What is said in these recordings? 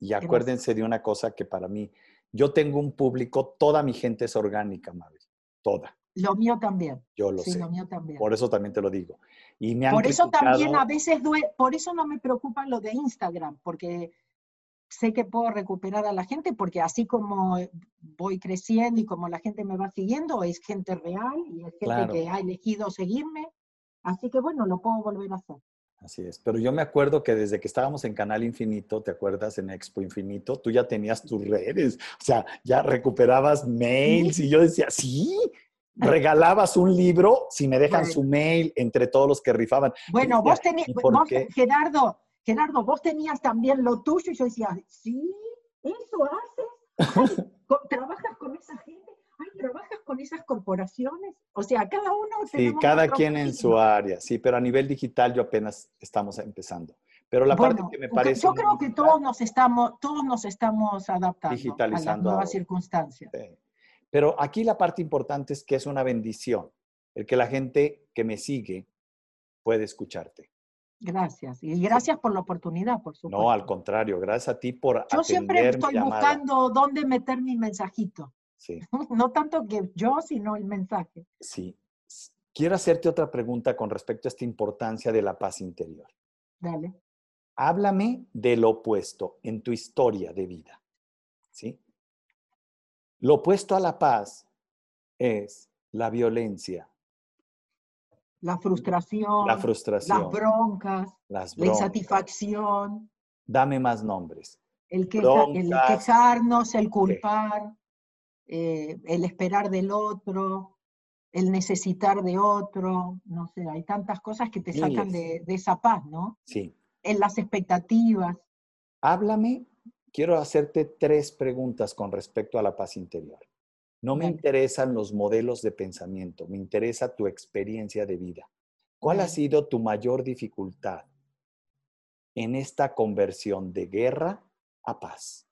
Y acuérdense de una cosa que para mí, yo tengo un público, toda mi gente es orgánica, Mabel, toda. Lo mío también. Yo lo sí, sé. lo mío también. Por eso también te lo digo. Y me han Por eso también a veces due- por eso no me preocupa lo de Instagram, porque sé que puedo recuperar a la gente, porque así como voy creciendo y como la gente me va siguiendo, es gente real y es gente Claro. que ha elegido seguirme. Así que bueno, lo puedo volver a hacer. Así es. Pero yo me acuerdo que desde que estábamos en Canal Infinito, ¿te acuerdas? En Expo Infinito, tú ya tenías tus redes. O sea, ya recuperabas mails y yo decía, sí, regalabas un libro si me dejan su mail entre todos los que rifaban. Bueno, decía, vos tenías, ¿y por vos? Gerardo, Gerardo, vos tenías también lo tuyo y yo decía, sí, eso haces, trabajas con esa gente, ay, trabajas con esas corporaciones, o sea, cada uno Sí, cada quien en su área, sí, pero a nivel digital yo apenas estamos empezando. Pero la parte Bueno, que me parece... yo creo que todos nos estamos, todos nos estamos adaptando a las Digitalizando nuevas circunstancias. Sí. Pero aquí la parte importante es que es una bendición, el que la gente que me sigue puede escucharte. Gracias. Y gracias por la oportunidad, por supuesto. No, al contrario, gracias a ti por Yo siempre atender mi estoy llamada. buscando dónde meter mi mensajito. Sí, No tanto que yo, sino el mensaje. sí. Quiero hacerte otra pregunta con respecto a esta importancia de la paz interior. Dale. Háblame del opuesto en tu historia de vida. ¿Sí? Lo opuesto a la paz es la violencia, La frustración, la frustración, las broncas, las la insatisfacción, Dame más nombres. el, queja- el quejarnos, el culpar, eh, el esperar del otro, el necesitar de otro, no sé, hay tantas cosas que te sacan de, de esa paz, ¿no? Sí. En las expectativas. Háblame, quiero hacerte tres preguntas con respecto a la paz interior. No me interesan los modelos de pensamiento, me interesa tu experiencia de vida. ¿Cuál ha sido tu mayor dificultad en esta conversión de guerra a paz?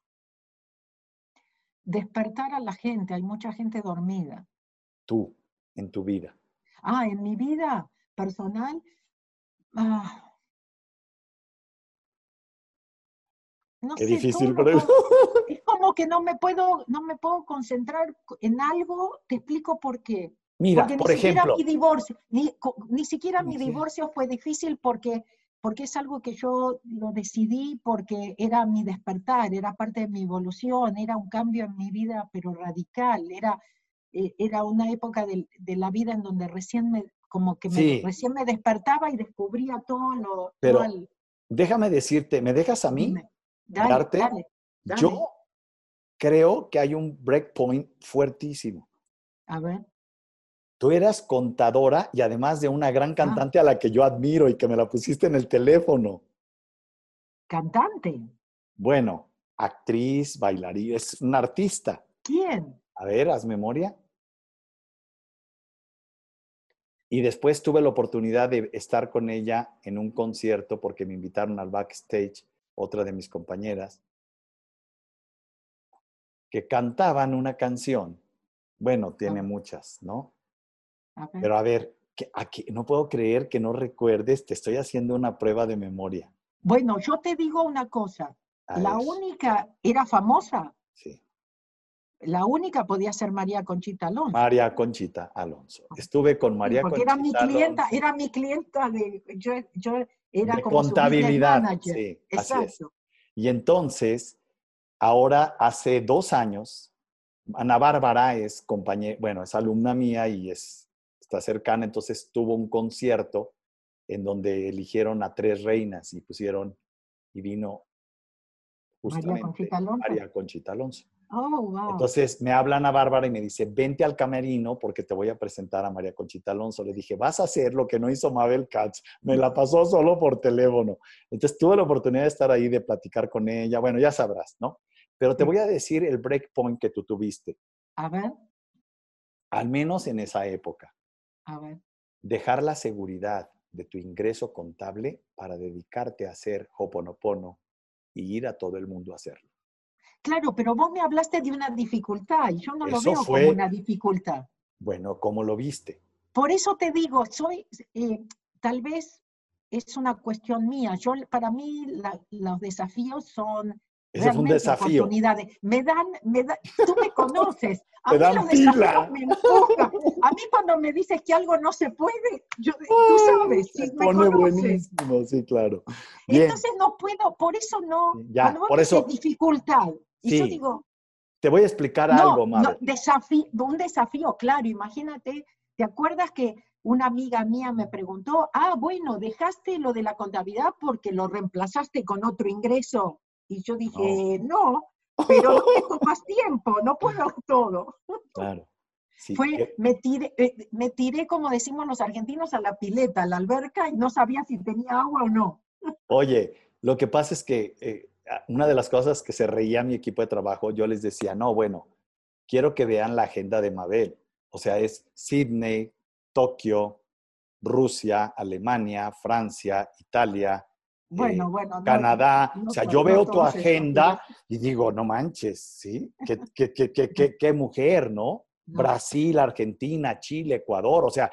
Despertar a la gente, hay mucha gente dormida. Tú, en tu vida. Ah, en mi vida personal, ah, no Qué sé, difícil, puedo- es como que no me puedo, no me puedo concentrar co- en algo, te explico por qué. Mira, Porque por ni siquiera ejemplo, mi divorcio, ni, ni siquiera mi divorcio fue difícil porque, porque es algo que yo lo decidí porque era mi despertar, era parte de mi evolución, era un cambio en mi vida, pero radical, era, eh, era una época del- de, la vida en donde recién me, como que me, Sí. recién me despertaba y descubría todo lo... Pero todo el- déjame decirte, ¿me dejas a mí? Dale, darte? dale, dale. Yo creo que hay un breakpoint fuertísimo. A ver, Tú eras contadora y además de una gran cantante a la que yo admiro y que me la pusiste en el teléfono. cantante, Bueno, actriz, bailarina, es una artista. ¿quién? A ver, haz memoria. Y después tuve la oportunidad de estar con ella en un concierto porque me invitaron al backstage, otra de mis compañeras, que cantaban una canción. Bueno, tiene muchas, ¿no? Pero a ver, que, aquí, no puedo creer que no recuerdes, te estoy haciendo una prueba de memoria. Bueno, yo te digo una cosa, A la ver, única era famosa, sí. la única podía ser María Conchita Alonso. María Conchita Alonso. Estuve con Sí, María porque Conchita era mi clienta, Alonso. era mi clienta de, yo, yo era de como contabilidad. manager. Sí, así es. Exacto. Y entonces, ahora hace dos años, Ana Bárbara es compañera, bueno, es alumna mía y es, está cercana, entonces tuvo un concierto en donde eligieron a tres reinas y pusieron, y vino justamente Conchita Alonso. María Conchita Alonso. Oh, wow. Entonces me habla Ana Bárbara y me dice, vente al camerino porque te voy a presentar a María Conchita Alonso. Le dije, vas a hacer lo que no hizo Mabel Katz. Me la pasó solo por teléfono. Entonces tuve la oportunidad de estar ahí, de platicar con ella. Bueno, ya sabrás, ¿no? Pero te voy a decir el breakpoint que tú tuviste, a ver, al menos en esa época. A ver. Dejar la seguridad de tu ingreso contable para dedicarte a hacer Hoponopono y ir a todo el mundo a hacerlo. Claro, pero vos me hablaste de una dificultad y yo no lo veo fue- como una dificultad. Bueno, ¿cómo lo viste? Por eso te digo, soy, eh, tal vez es una cuestión mía. Yo, para mí, la- los desafíos son Ese fue un desafío. Me dan, me da, tú me conoces. A mí los desafíos me empujan. A mí cuando me dices que algo no se puede, yo, tú sabes, si me pone buenísimo, sí, claro. Entonces no puedo, por eso no. Ya, por eso. dificultad. Y yo digo. Te voy a explicar algo. No, desafío, un desafío, claro. Imagínate, ¿te acuerdas que una amiga mía me preguntó, ah, bueno, dejaste lo de la contabilidad porque lo reemplazaste con otro ingreso? Y yo dije, no, pero no tengo más tiempo, no puedo todo. Claro. Fue, me, tiré, eh, me tiré, como decimos los argentinos, a la pileta, a la alberca y no sabía si tenía agua o no. Oye, lo que pasa es que eh, una de las cosas que se reía mi equipo de trabajo, yo les decía, no, bueno, quiero que vean la agenda de Mabel. O sea, es Sydney, Tokio, Rusia, Alemania, Francia, Italia, bueno, eh, bueno, Canadá. o sea, yo veo tu agenda y digo, no manches, ¿sí? ¿Qué, qué, qué, qué mujer, ¿no? Brasil, Argentina, Chile, Ecuador. O sea,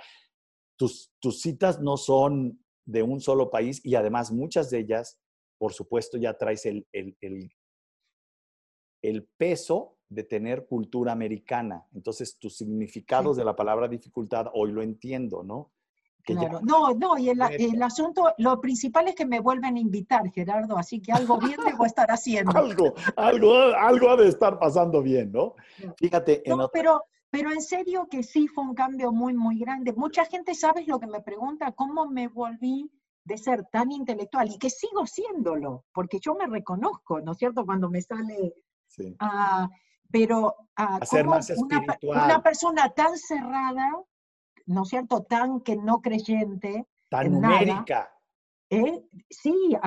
tus, tus citas no son de un solo país y además muchas de ellas, por supuesto, ya traes el, el, el, el peso de tener cultura americana. Entonces, tus significados de la palabra dificultad hoy lo entiendo, ¿no? Claro. No, no, y el, el, asunto, lo principal es que me vuelven a invitar, Gerardo, así que algo bien debo estar haciendo. algo, algo, algo ha de estar pasando bien, ¿no? Fíjate. No, pero, pero en serio que sí fue un cambio muy, muy grande. Mucha gente, ¿sabes lo que me pregunta? ¿Cómo me volví de ser tan intelectual? Y que sigo siéndolo, porque yo me reconozco, ¿no es cierto? Cuando me sale... Sí. Uh, pero uh, ser más espiritual. Una, una persona tan cerrada ¿no es cierto?, tan que no creyente. Tan numérica. ¿eh? Sí,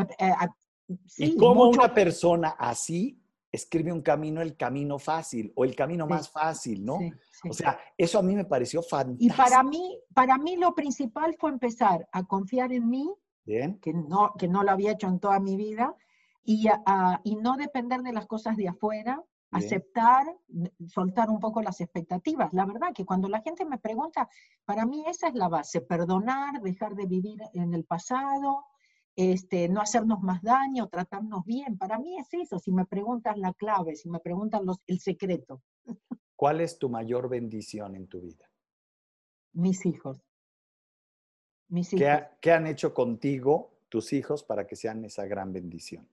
sí. ¿Y cómo una persona así escribe un camino, el camino fácil o el camino más fácil, ¿no? o sea, eso a mí me pareció fantástico. Y para mí, para mí lo principal fue empezar a confiar en mí, Bien. Que, no, que no lo había hecho en toda mi vida, y, y no depender de las cosas de afuera, aceptar, soltar un poco las expectativas. La verdad que cuando la gente me pregunta, para mí esa es la base, perdonar, dejar de vivir en el pasado, este, no hacernos más daño, tratarnos bien. Para mí es eso, si me preguntan la clave, si me preguntan los, el secreto. ¿Cuál es tu mayor bendición en tu vida? Mis hijos. Mis hijos. ¿Qué, ¿Qué han hecho contigo tus hijos para que sean esa gran bendición?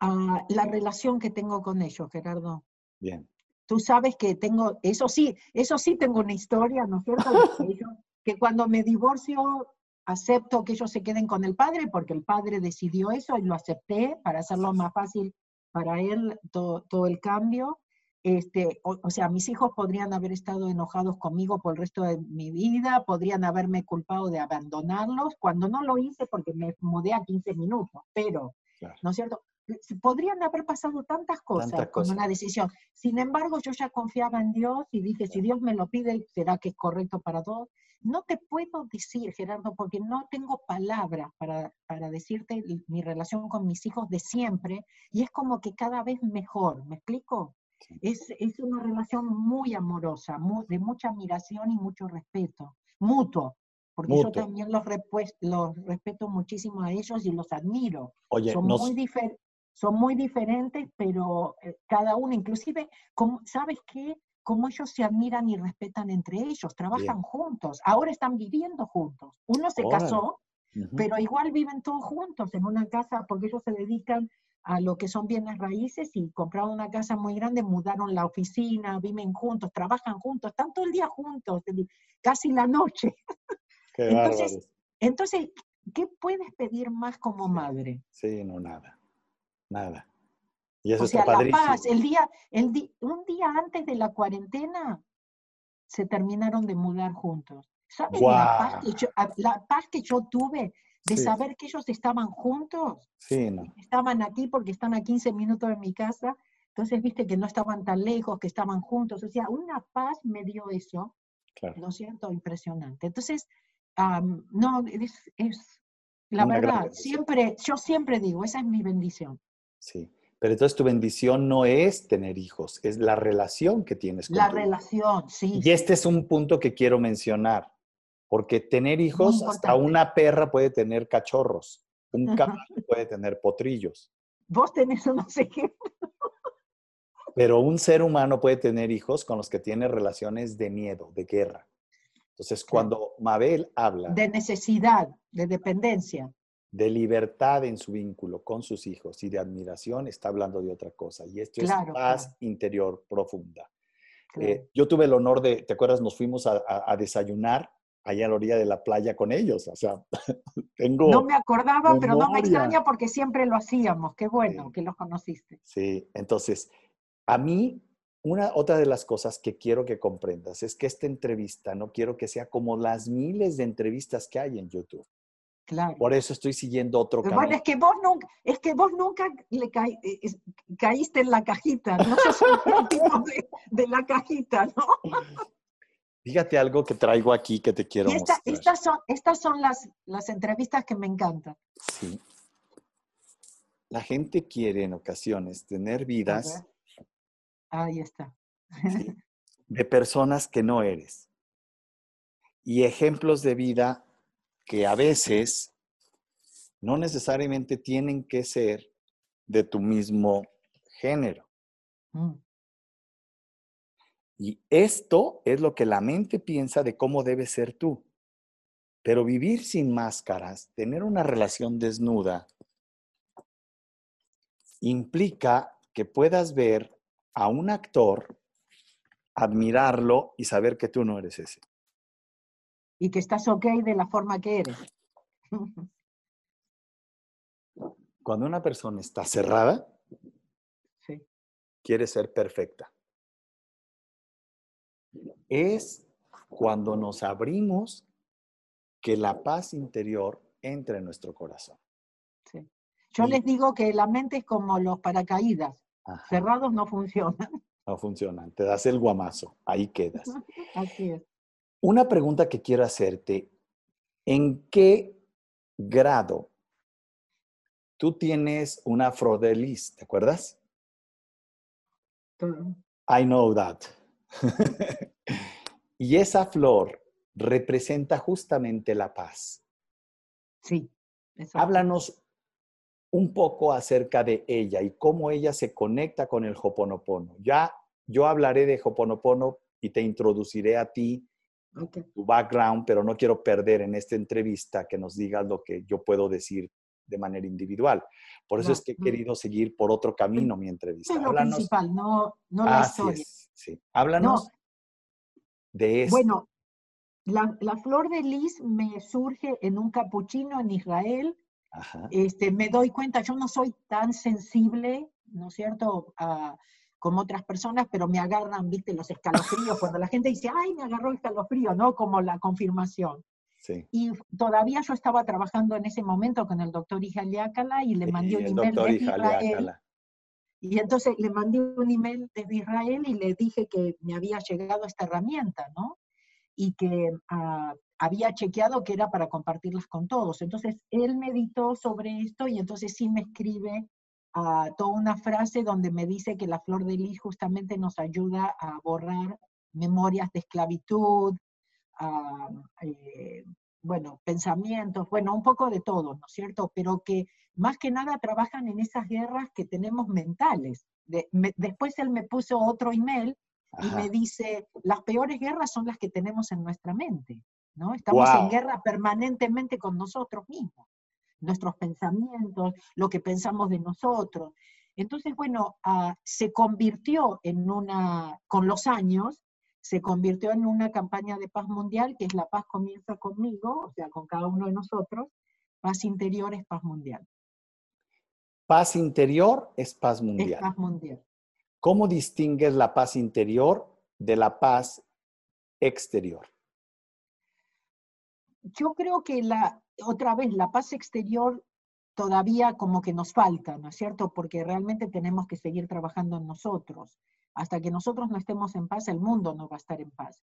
La relación que tengo con ellos, Gerardo. Bien. Tú sabes que tengo, eso sí, eso sí tengo una historia, ¿no es cierto? que cuando me divorcio acepto que ellos se queden con el padre porque el padre decidió eso y lo acepté para hacerlo más fácil para él todo, todo el cambio. Este, o, o, sea, mis hijos podrían haber estado enojados conmigo por el resto de mi vida, podrían haberme culpado de abandonarlos, cuando no lo hice porque me mudé a 15 minutos, pero, ¿no es cierto? Podrían haber pasado tantas cosas con una decisión. Sin embargo, yo ya confiaba en Dios y dije, si Dios me lo pide, será que es correcto para todos. No te puedo decir, Gerardo, porque no tengo palabras para, para decirte mi relación con mis hijos de siempre y es como que cada vez mejor, ¿me explico? Es, es, una relación muy amorosa, de mucha admiración y mucho respeto, mutuo, porque yo también los, los respeto muchísimo a ellos y los admiro. Oye, Son muy diferentes son muy diferentes, pero eh, cada uno, inclusive, ¿sabes qué? Cómo ellos se admiran y respetan entre ellos, trabajan juntos, ahora están viviendo juntos. Uno se casó, pero igual viven todos juntos en una casa porque ellos se dedican a lo que son bienes raíces y compraron una casa muy grande, mudaron la oficina, viven juntos, trabajan juntos, están todo el día juntos, casi la noche. Qué entonces, entonces, ¿qué puedes pedir más como madre? Sí, no, nada. Nada. Y eso o sea, La paz, el día, el un día antes de la cuarentena se terminaron de mudar juntos. ¿Sabes la, paz que yo, la paz que yo tuve de saber que ellos estaban juntos? Sí, no. Estaban aquí porque están a 15 minutos de mi casa. Entonces, viste que no estaban tan lejos, que estaban juntos. O sea, una paz me dio eso. Claro. ¿No siento Impresionante. Entonces, no, es, es la verdad, siempre, yo siempre digo, esa es mi bendición. Sí. Pero entonces tu bendición no es tener hijos, es la relación que tienes con La relación, sí. Y este es un punto que quiero mencionar, porque tener hijos, hasta una perra puede tener cachorros, un caballo puede tener potrillos. Vos tenés unos ejemplos. Pero un ser humano puede tener hijos con los que tiene relaciones de miedo, de guerra. Entonces, cuando Mabel habla... De necesidad, de dependencia. De libertad en su vínculo con sus hijos y de admiración, está hablando de otra cosa. Y esto es paz interior profunda. Eh, yo tuve el honor de, ¿te acuerdas? Nos fuimos a, desayunar allá a la orilla de la playa con ellos. O sea, tengo. No me acordaba, pero no me extraña porque siempre lo hacíamos. Qué bueno que los conociste. Sí, entonces, a mí, una otra de las cosas que quiero que comprendas es que esta entrevista no quiero que sea como las miles de entrevistas que hay en YouTube. Claro. Por eso estoy siguiendo otro camino. Bueno, es que vos nunca, es que vos nunca le eh, caíste en la cajita, no sos el de, de, la cajita, ¿no? Fíjate algo que traigo aquí que te quiero mostrar. Estas son, estas son las, las entrevistas que me encantan. Sí. La gente quiere en ocasiones tener vidas Ahí está. de personas que no eres. Y ejemplos de vida que a veces no necesariamente tienen que ser de tu mismo género. Mm. Y esto es lo que la mente piensa de cómo debes ser tú. Pero vivir sin máscaras, tener una relación desnuda, implica que puedas ver a un actor, admirarlo y saber que tú no eres ese. Y que estás ok de la forma que eres. Cuando una persona está cerrada, quiere ser perfecta. Es cuando nos abrimos que la paz interior entre en nuestro corazón. Yo les digo que la mente es como los paracaídas. Cerrados no funcionan. No funcionan. Te das el guamazo. Ahí quedas. Así es. Una pregunta que quiero hacerte. ¿En qué grado tú tienes una frodelis? ¿Te acuerdas? I know that. y esa flor representa justamente la paz. Sí. Háblanos un poco acerca de ella y cómo ella se conecta con el Hoponopono. Ya yo hablaré de Hoponopono y te introduciré a ti, tu background, pero no quiero perder en esta entrevista que nos digas lo que yo puedo decir de manera individual. Por eso es que he querido seguir por otro camino mi entrevista. Es lo principal, no, no la historia. sí. Háblanos de eso. Bueno, la, la, flor de lis me surge en un capuchino en Israel este, me doy cuenta, yo no soy tan sensible, ¿no es cierto?, como otras personas, pero me agarran, viste, los escalofríos, cuando la gente dice, ay, me agarró escalofrío, ¿no? Como la confirmación. Sí. Y todavía yo estaba trabajando en ese momento con el doctor Ijaliácala y le mandé un email desde Israel. Y entonces le mandé un email desde Israel y le dije que me había llegado esta herramienta, ¿no? Y que uh, había chequeado que era para compartirlas con todos. Entonces, él meditó sobre esto y entonces sí me escribe uh, toda una frase donde me dice que la flor de lis justamente nos ayuda a borrar memorias de esclavitud, eh, bueno, pensamientos, bueno, un poco de todo, ¿no es cierto? Pero que más que nada trabajan en esas guerras que tenemos mentales. después él me puso otro email y me dice, las peores guerras son las que tenemos en nuestra mente. ¿no? Estamos en guerra permanentemente con nosotros mismos, nuestros pensamientos, lo que pensamos de nosotros. Entonces, bueno, ah, se convirtió en una, con los años, se convirtió en una campaña de paz mundial, que es la paz comienza conmigo, o sea, con cada uno de nosotros, paz interior es paz mundial. Paz interior es paz mundial. Es paz mundial. ¿Cómo distingues la paz interior de la paz exterior? Yo creo que la, otra vez, la paz exterior todavía como que nos falta, ¿no es cierto? Porque realmente tenemos que seguir trabajando en nosotros. Hasta que nosotros no estemos en paz, el mundo no va a estar en paz.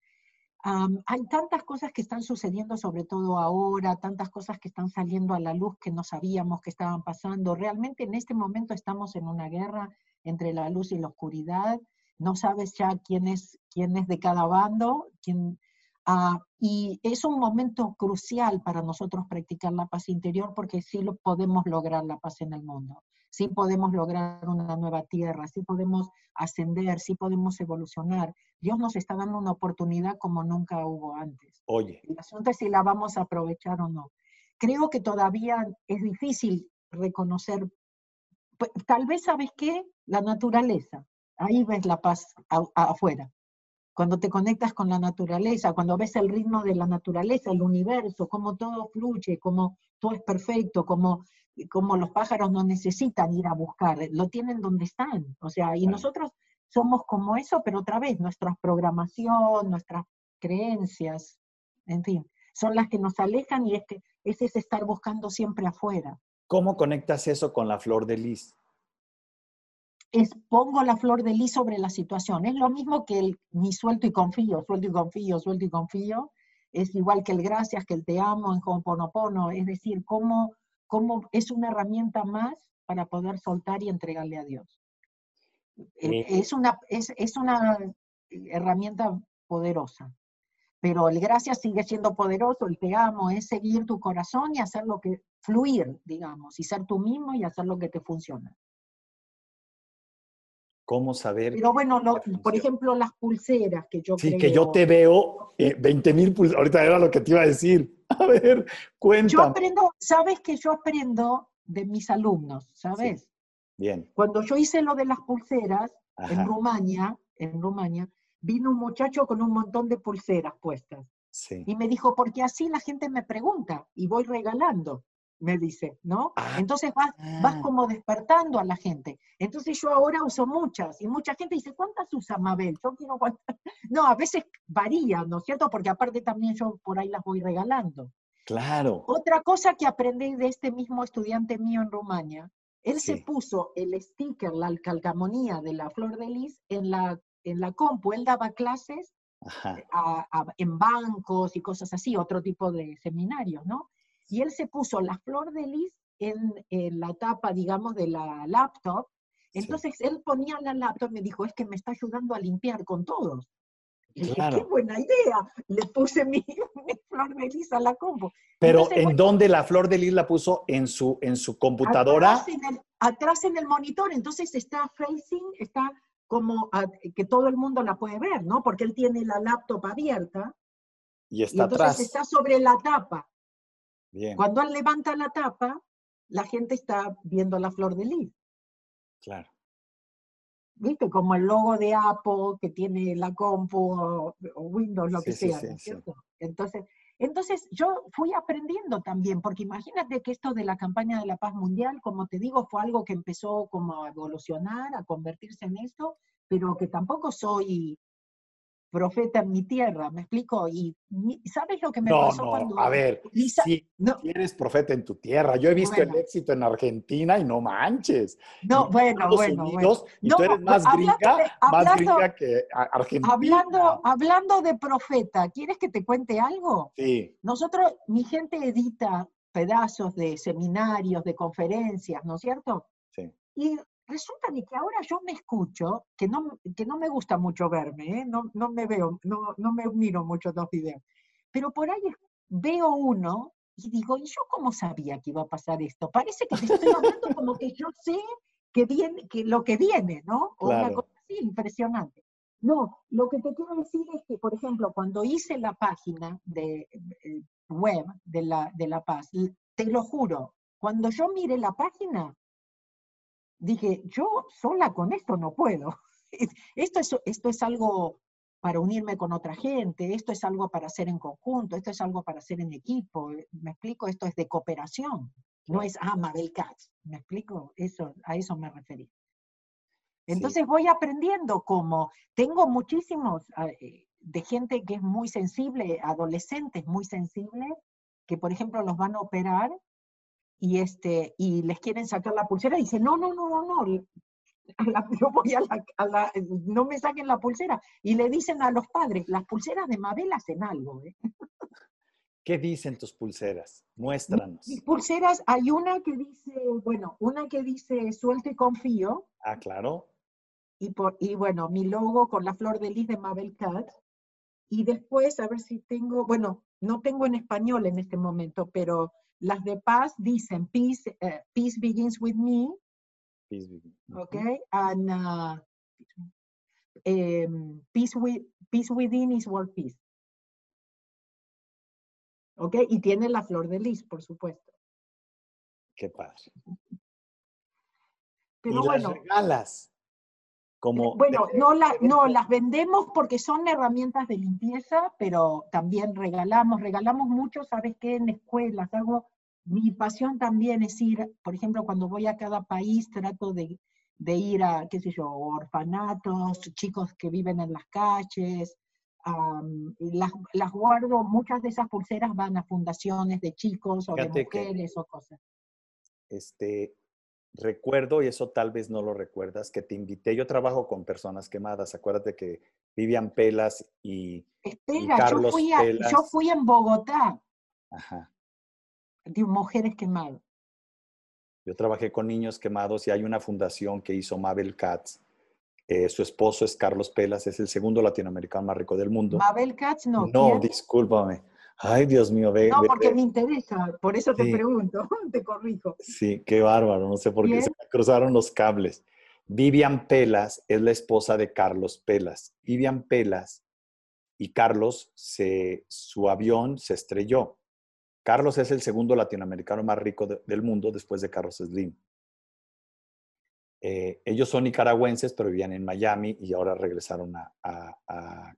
hay tantas cosas que están sucediendo, sobre todo ahora, tantas cosas que están saliendo a la luz que no sabíamos que estaban pasando. Realmente en este momento estamos en una guerra entre la luz y la oscuridad. No sabes ya quién es, quién es de cada bando, quién, Ah, y es un momento crucial para nosotros practicar la paz interior porque sí lo podemos lograr la paz en el mundo. sí podemos lograr una nueva tierra, sí podemos ascender, sí podemos evolucionar. Dios nos está dando una oportunidad como nunca hubo antes. Oye. El asunto es si la vamos a aprovechar o no. Creo que todavía es difícil reconocer, tal vez, ¿sabes qué? La naturaleza. Ahí ves la paz afuera cuando te conectas con la naturaleza, cuando ves el ritmo de la naturaleza, el universo, cómo todo fluye, cómo todo es perfecto, cómo, cómo los pájaros no necesitan ir a buscar, lo tienen donde están. O sea, y nosotros somos como eso, pero otra vez, nuestra programación, nuestras creencias, en fin, son las que nos alejan y es que ese es estar buscando siempre afuera. ¿Cómo conectas eso con la flor de lis? Es pongo la flor de lis sobre la situación. Es lo mismo que el ni suelto y confío, suelto y confío, suelto y confío. Es igual que el gracias, que el te amo en Ho'oponopono. Es decir, cómo, cómo es una herramienta más para poder soltar y entregarle a Dios. Eh, es, una, es, es una herramienta poderosa. Pero el gracias sigue siendo poderoso, el te amo es seguir tu corazón y hacer lo que, fluir, digamos, y ser tú mismo y hacer lo que te funciona. ¿Cómo saber? Pero bueno, por ejemplo, las pulseras que yo Sí, que yo te veo 20 eh, mil pulseras. Ahorita era lo que te iba a decir. A ver, cuéntame. Yo aprendo, sabes que yo aprendo de mis alumnos, ¿sabes? Bien. Cuando yo hice lo de las pulseras en Rumania, en Rumania, vino un muchacho con un montón de pulseras puestas. Sí. Y me dijo, porque así la gente me pregunta y voy regalando me dice, ¿no? Ah, Entonces vas, vas ah. como despertando a la gente. Entonces yo ahora uso muchas y mucha gente dice, ¿cuántas usa Mabel? Yo quiero No, a veces varía, ¿no es cierto? Porque aparte también yo por ahí las voy regalando. Claro. Otra cosa que aprendí de este mismo estudiante mío en Rumania, él se puso el sticker, la calcamonía de la flor de lis en la, en la compu. Él daba clases en bancos y cosas así, otro tipo de seminarios, ¿no? Y él se puso la flor de lis en, la tapa, digamos, de la laptop. Entonces él ponía la laptop y me dijo, es que me está ayudando a limpiar con todos. Y dije, qué buena idea. Le puse mi, flor de lis a la compu. Pero ¿en dónde la flor de lis la puso? ¿En su, en su computadora? Atrás en, el, atrás en el monitor. Entonces está facing, está como que todo el mundo la puede ver, ¿no? Porque él tiene la laptop abierta. Y está y entonces atrás. está sobre la tapa. Bien. Cuando él levanta la tapa, la gente está viendo la flor de lis. Claro. ¿Viste? Como el logo de Apple que tiene la compu o, Windows, lo que sea, cierto? Entonces, entonces yo fui aprendiendo también, porque imagínate que esto de la campaña de la paz mundial, como te digo, fue algo que empezó como a evolucionar, a convertirse en esto, pero que tampoco soy profeta en mi tierra, ¿me explico? Y ¿sabes lo que me pasó no, cuando... A ver, si eres profeta en tu tierra. Yo he visto el éxito en Argentina y no manches. No, bueno, bueno, Unidos, Y tú eres más gringa, más gringa que Argentina. Hablando, hablando de profeta, ¿quieres que te cuente algo? Sí. Nosotros, mi gente edita pedazos de seminarios, de conferencias, ¿no es cierto? Sí. Y resulta que ahora yo me escucho, que no, que no me gusta mucho verme, ¿eh? no, no, me veo, no, no me miro mucho los videos, pero por ahí veo uno y digo, ¿y yo cómo sabía que iba a pasar esto? Parece que te estoy hablando como que yo sé que, viene, que lo que viene, ¿no? O una cosa así impresionante. No, lo que te quiero decir es que, por ejemplo, cuando hice la página de, eh, web de la, de la Paz, te lo juro, cuando yo mire la página, dije, yo sola con esto no puedo. Esto es, esto es algo para unirme con otra gente, esto es algo para hacer en conjunto, esto es algo para hacer en equipo. ¿Me explico? Esto es de cooperación. No es, ah, Mabel Katz. ¿Me explico? Eso, a eso me referí. Entonces voy aprendiendo como tengo muchísimos ah, eh, de gente que es muy sensible, adolescentes muy sensibles, que por ejemplo los van a operar y, este, y les quieren sacar la pulsera y dicen, no, no, no, no, no, yo voy a la, no me saquen la pulsera. Y le dicen a los padres, las pulseras de Mabel hacen algo. ¿eh? ¿Qué dicen tus pulseras? Muéstranos. Mis pulseras, hay una que dice, bueno, una que dice suelto y confío. Ah, claro. Y, por, y bueno, mi logo con la flor de lis de Mabel Cat. Y después, a ver si tengo, bueno, no tengo en español en este momento, pero las de paz dicen, peace, eh, peace begins with me, Peace Within. Okay, and uh, um, peace, with, peace within is world peace. ¿Ok? Y tiene la flor de lis, por supuesto. Qué padre. Pero y bueno, las regalas. Como bueno, no, la- no las vendemos porque son herramientas de limpieza, pero también regalamos, regalamos mucho, ¿sabes qué? En escuelas, hago, mi pasión también es ir, por ejemplo, cuando voy a cada país, trato de, de ir a, qué sé yo, orfanatos, chicos que viven en las calles, las, las guardo, muchas de esas pulseras van a fundaciones de chicos o de que- mujeres o cosas. este, recuerdo, y eso tal vez no lo recuerdas, que te invité, yo trabajo con personas quemadas, acuérdate que Vivian Pelas y, Espera, yo Carlos fui, a- yo Pelas. fui en Bogotá, ajá, de mujeres quemadas. yo trabajé con niños quemados y hay una fundación que hizo Mabel Katz, eh, su esposo es Carlos Pelas, es el segundo latinoamericano más rico del mundo. Mabel Katz, no. No, ¿quién? discúlpame. Ay, Dios mío, ve. No, porque ve. me interesa, por eso te Sí. pregunto, te corrijo. Sí, qué bárbaro, no sé por qué se me cruzaron los cables. Vivian Pelas es la esposa de Carlos Pelas. Vivian Pelas y Carlos, se, su avión se estrelló. Carlos es el segundo latinoamericano más rico de- del mundo después de Carlos Slim. Eh, ellos son nicaragüenses, pero vivían en Miami y ahora regresaron a, a- a-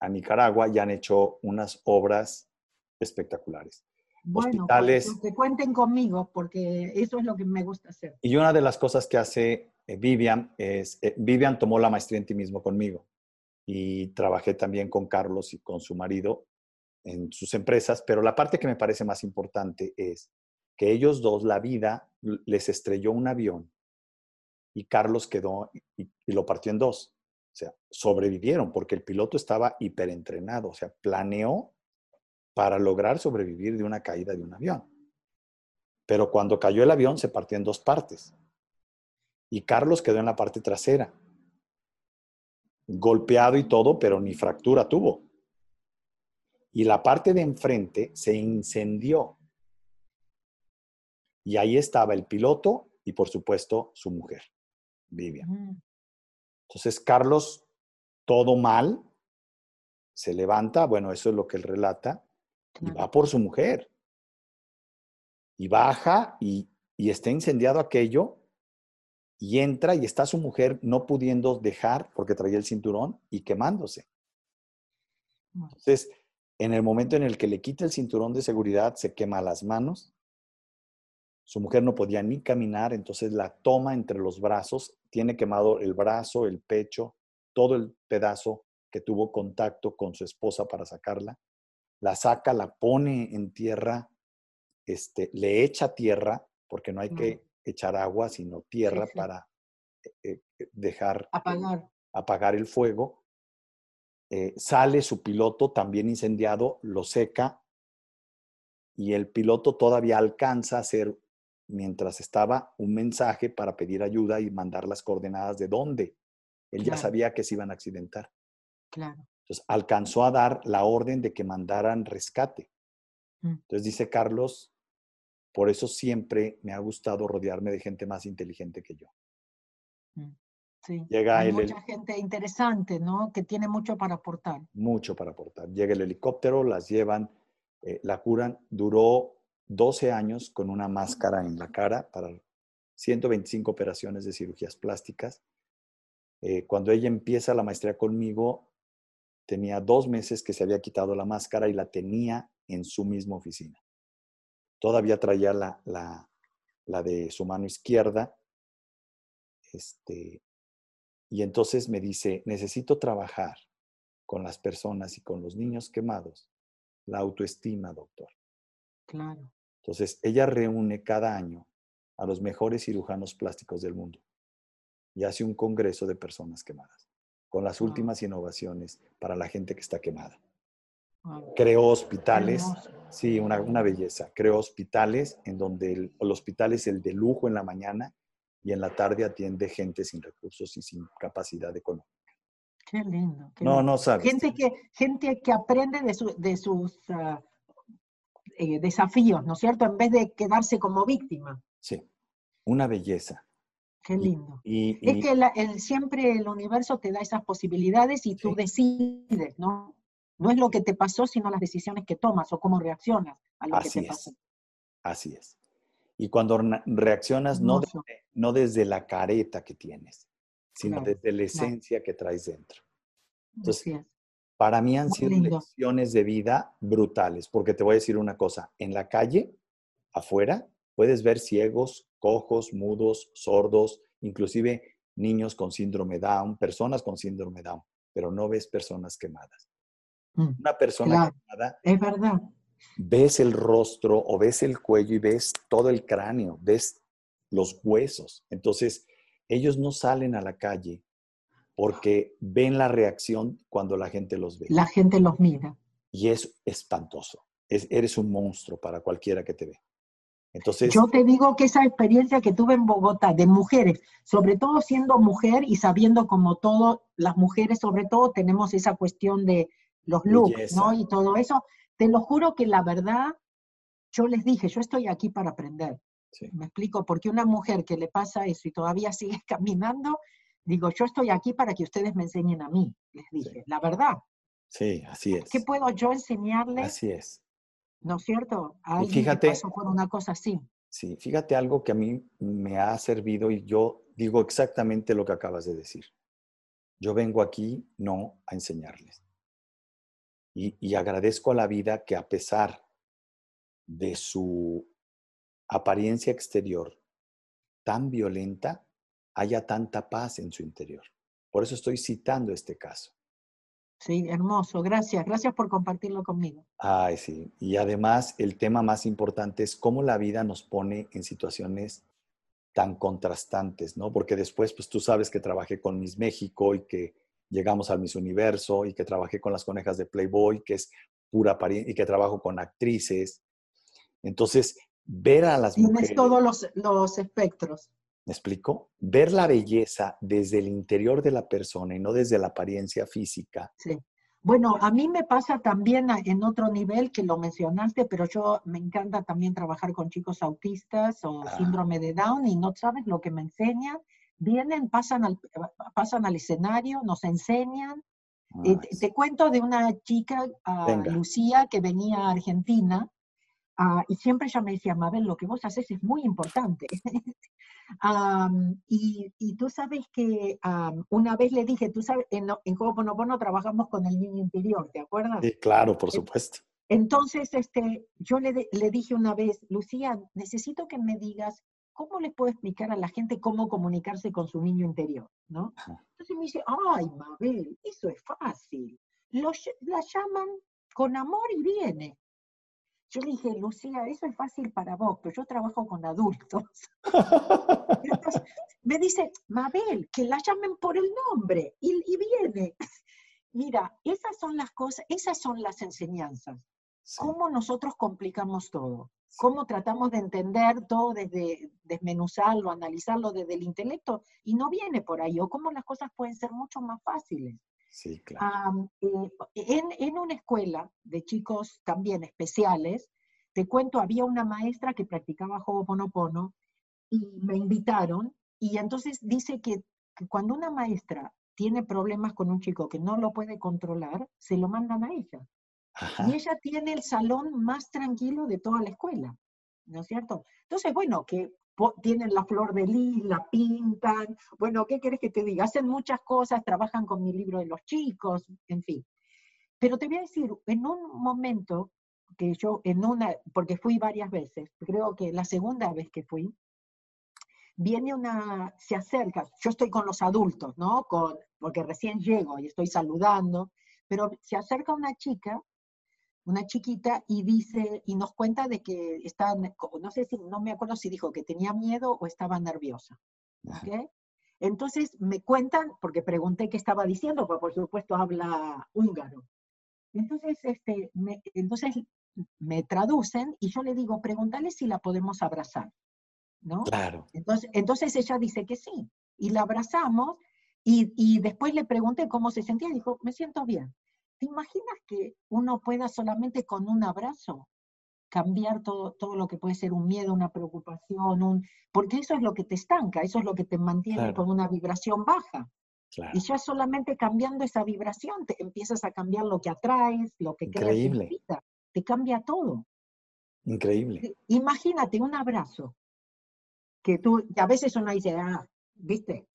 a Nicaragua y han hecho unas obras espectaculares. Bueno, Hospitales. pues, que cuenten conmigo, porque eso es lo que me gusta hacer. Y una de las cosas que hace eh, Vivian es, eh, Vivian tomó la maestría en ti mismo conmigo y trabajé también con Carlos y con su marido en sus empresas, pero la parte que me parece más importante es que ellos dos, la vida les estrelló un avión y Carlos quedó y, y lo partió en dos. O sea, sobrevivieron porque el piloto estaba hiperentrenado, o sea, planeó para lograr sobrevivir de una caída de un avión. Pero cuando cayó el avión se partió en dos partes. Y Carlos quedó en la parte trasera. Golpeado y todo, pero ni fractura tuvo. Y la parte de enfrente se incendió. Y ahí estaba el piloto y por supuesto su mujer, Vivian. Entonces Carlos, todo mal, se levanta, bueno, eso es lo que él relata, y va por su mujer. Y baja y, y está incendiado aquello y entra y está su mujer no pudiendo dejar porque traía el cinturón y quemándose. Entonces, en el momento en el que le quita el cinturón de seguridad, se quema las manos. Su mujer no podía ni caminar, entonces la toma entre los brazos, tiene quemado el brazo, el pecho, todo el pedazo que tuvo contacto con su esposa para sacarla. La saca, la pone en tierra, este, le echa tierra, porque no hay que echar agua, sino tierra sí. para eh, eh, dejar Apagar. apagar el fuego. Eh, sale su piloto también incendiado, lo seca y el piloto todavía alcanza a hacer, mientras estaba, un mensaje para pedir ayuda y mandar las coordenadas de dónde. Él ya sabía que se iban a accidentar. Claro. Entonces, alcanzó a dar la orden de que mandaran rescate. Mm. Entonces, dice Carlos, por eso siempre me ha gustado rodearme de gente más inteligente que yo. mm, Sí. Llega Hay el- mucha gente interesante, ¿no? Que tiene mucho para aportar. mucho para aportar. Llega el helicóptero, las llevan, eh, la curan. Duró 12 años con una máscara en la cara para 125 operaciones de cirugías plásticas. Eh, cuando ella empieza la maestría conmigo, tenía dos meses que se había quitado la máscara y la tenía en su misma oficina. Todavía traía la, la, la de su mano izquierda. Este, y entonces me dice, necesito trabajar con las personas y con los niños quemados, la autoestima, doctor. Claro. Entonces, ella reúne cada año a los mejores cirujanos plásticos del mundo y hace un congreso de personas quemadas con las Wow. últimas innovaciones para la gente que está quemada. Wow, Creó hospitales, sí, una, una belleza. Creó hospitales en donde el, el hospital es el de lujo en la mañana y en la tarde atiende gente sin recursos y sin capacidad económica. Qué lindo. qué No, lindo. no sabes. Gente que, gente que aprende de, su- de sus ah, eh, desafíos, ¿no es cierto? En vez de quedarse como víctima. Sí, una belleza. Qué lindo. es que siempre el universo te da esas posibilidades y tú decides, ¿no? No es lo que te pasó, sino las decisiones que tomas o cómo reaccionas a lo que te pasó. Así es. Y cuando reaccionas no, no, desde la careta que tienes, sino desde la esencia que traes dentro. Entonces, para mí han sido lecciones de vida brutales, porque te voy a decir una cosa, en la calle, afuera, puedes ver ciegos, cojos, mudos, sordos, inclusive niños con síndrome Down, personas con síndrome Down, pero no ves personas quemadas. Mm, Una persona quemada. Es verdad. Ves el rostro o ves el cuello y ves todo el cráneo, ves los huesos. Entonces, ellos no salen a la calle porque ven la reacción cuando la gente los ve. La gente los mira. Y es espantoso. eres un monstruo para cualquiera que te ve. Entonces, Yo te digo que esa experiencia que tuve en Bogotá de mujeres, sobre todo siendo mujer y sabiendo como todo, las mujeres sobre todo tenemos esa cuestión de los looks, ¿no? Y todo eso, te lo juro que la verdad, yo les dije, yo estoy aquí para aprender. Me explico, porque una mujer que le pasa eso y todavía sigue caminando, digo, yo estoy aquí para que ustedes me enseñen a mí, les dije, la verdad. Sí, así es. ¿Qué puedo yo enseñarles? Así es. ¿No es cierto? A y fíjate, pasó por una cosa así. Sí, fíjate algo que a mí me ha servido y yo digo exactamente lo que acabas de decir. Yo vengo aquí no a enseñarles. Y, y agradezco a la vida que a pesar de su apariencia exterior tan violenta, haya tanta paz en su interior. Por eso estoy citando este caso. Sí, hermoso, gracias, gracias por compartirlo conmigo. Ay, sí, y además el tema más importante es cómo la vida nos pone en situaciones tan contrastantes, ¿no? Porque después, pues tú sabes que trabajé con Miss México y que llegamos al Miss Universo y que trabajé con las conejas de Playboy, que es pura y que trabajo con actrices. Entonces, ver a las Tienes todos los, los espectros. ¿Me explico? Ver la belleza desde el interior de la persona y no desde la apariencia física. Sí. Bueno, a mí me pasa también en otro nivel que lo mencionaste, pero yo me encanta también trabajar con chicos autistas o ah. síndrome de Down y no sabes lo que me enseñan. Vienen, pasan al, pasan al escenario, nos enseñan. Eh, te, cuento de una chica, uh, Lucía, que venía a Argentina uh, y siempre ella me decía, Mabel, lo que vos haces es muy importante. y, tú sabes que una vez le dije, tú sabes, en, en Ho'oponopono trabajamos con el niño interior, ¿te acuerdas? Sí, claro, por supuesto. Entonces, este, yo le, le dije una vez, Lucía, necesito que me digas cómo le puedo explicar a la gente cómo comunicarse con su niño interior, ¿no? Entonces me dice, ay, Mabel, eso es fácil. Lo, la llaman con amor y viene. Yo le dije, Lucía, eso es fácil para vos, pero yo trabajo con adultos. me dice, Mabel, que la llamen por el nombre y, viene. Mira, esas son las cosas, esas son las enseñanzas. Cómo nosotros complicamos todo. Cómo tratamos de entender todo desde desmenuzarlo, analizarlo desde el intelecto y no viene por ahí. O cómo las cosas pueden ser mucho más fáciles. Sí, claro. Eh, en, una escuela de chicos también especiales, te cuento, había una maestra que practicaba Ho'oponopono y me invitaron y entonces dice que, cuando una maestra tiene problemas con un chico que no lo puede controlar, se lo mandan a ella. Y ella tiene el salón más tranquilo de toda la escuela, ¿no es cierto? Entonces, bueno, que tienen la flor de lis, la pintan, bueno, ¿qué querés que te diga? Hacen muchas cosas, trabajan con mi libro de los chicos, en fin. Pero te voy a decir, en un momento que yo, en una, porque fui varias veces, creo que la segunda vez que fui, viene una, se acerca, yo estoy con los adultos, ¿no? Con, porque recién llego y estoy saludando, pero se acerca una chica una chiquita y dice, y nos cuenta de que está, no sé si, no me acuerdo si dijo que tenía miedo o estaba nerviosa. Entonces me cuentan, porque pregunté qué estaba diciendo, pues por supuesto habla húngaro. Entonces, este, me, entonces me traducen y yo le digo, pregúntale si la podemos abrazar. ¿no? Claro. Entonces, entonces ella dice que sí. Y la abrazamos y, y después le pregunté cómo se sentía y dijo, me siento bien. ¿Te imaginas que uno pueda solamente con un abrazo cambiar todo, todo lo que puede ser un miedo, una preocupación, un, porque eso es lo que te estanca, eso es lo que te mantiene con una vibración baja. Y ya solamente cambiando esa vibración te empiezas a cambiar lo que atraes, lo que Increíble. creas Te cambia todo. Increíble. Imagínate un abrazo que tú, a veces uno dice, ah, ¿viste?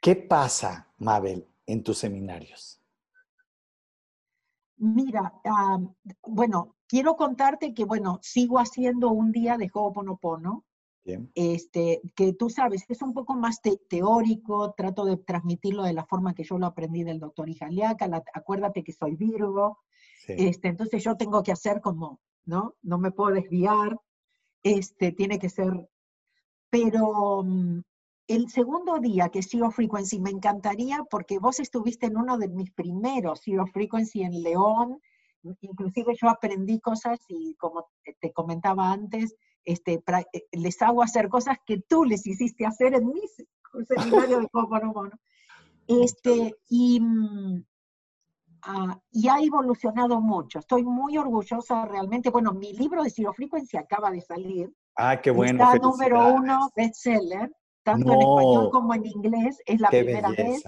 ¿Qué pasa, Mabel, en tus seminarios? Mira, bueno, quiero contarte que, bueno, sigo haciendo un día de Ho'oponopono, este, que tú sabes, es un poco más teórico, trato de transmitirlo de la forma que yo lo aprendí del doctor Ijaliaca, acuérdate que soy Virgo, este, entonces yo tengo que hacer como, ¿no? No me puedo desviar, este, tiene que ser, pero mm, el segundo día que Zero Frequency me encantaría porque vos estuviste en uno de mis primeros Zero Frequency en León, inclusive yo aprendí cosas y como te comentaba antes, este, eh, les hago hacer cosas que tú les hiciste hacer en mi seminario de Ho'oponopono. Este, y, ah, y ha evolucionado mucho. Estoy muy orgullosa realmente. Bueno, mi libro de Zero Frequency acaba de salir. Ah, qué bueno. Está número uno bestseller, tanto en español como en inglés. Es la primera vez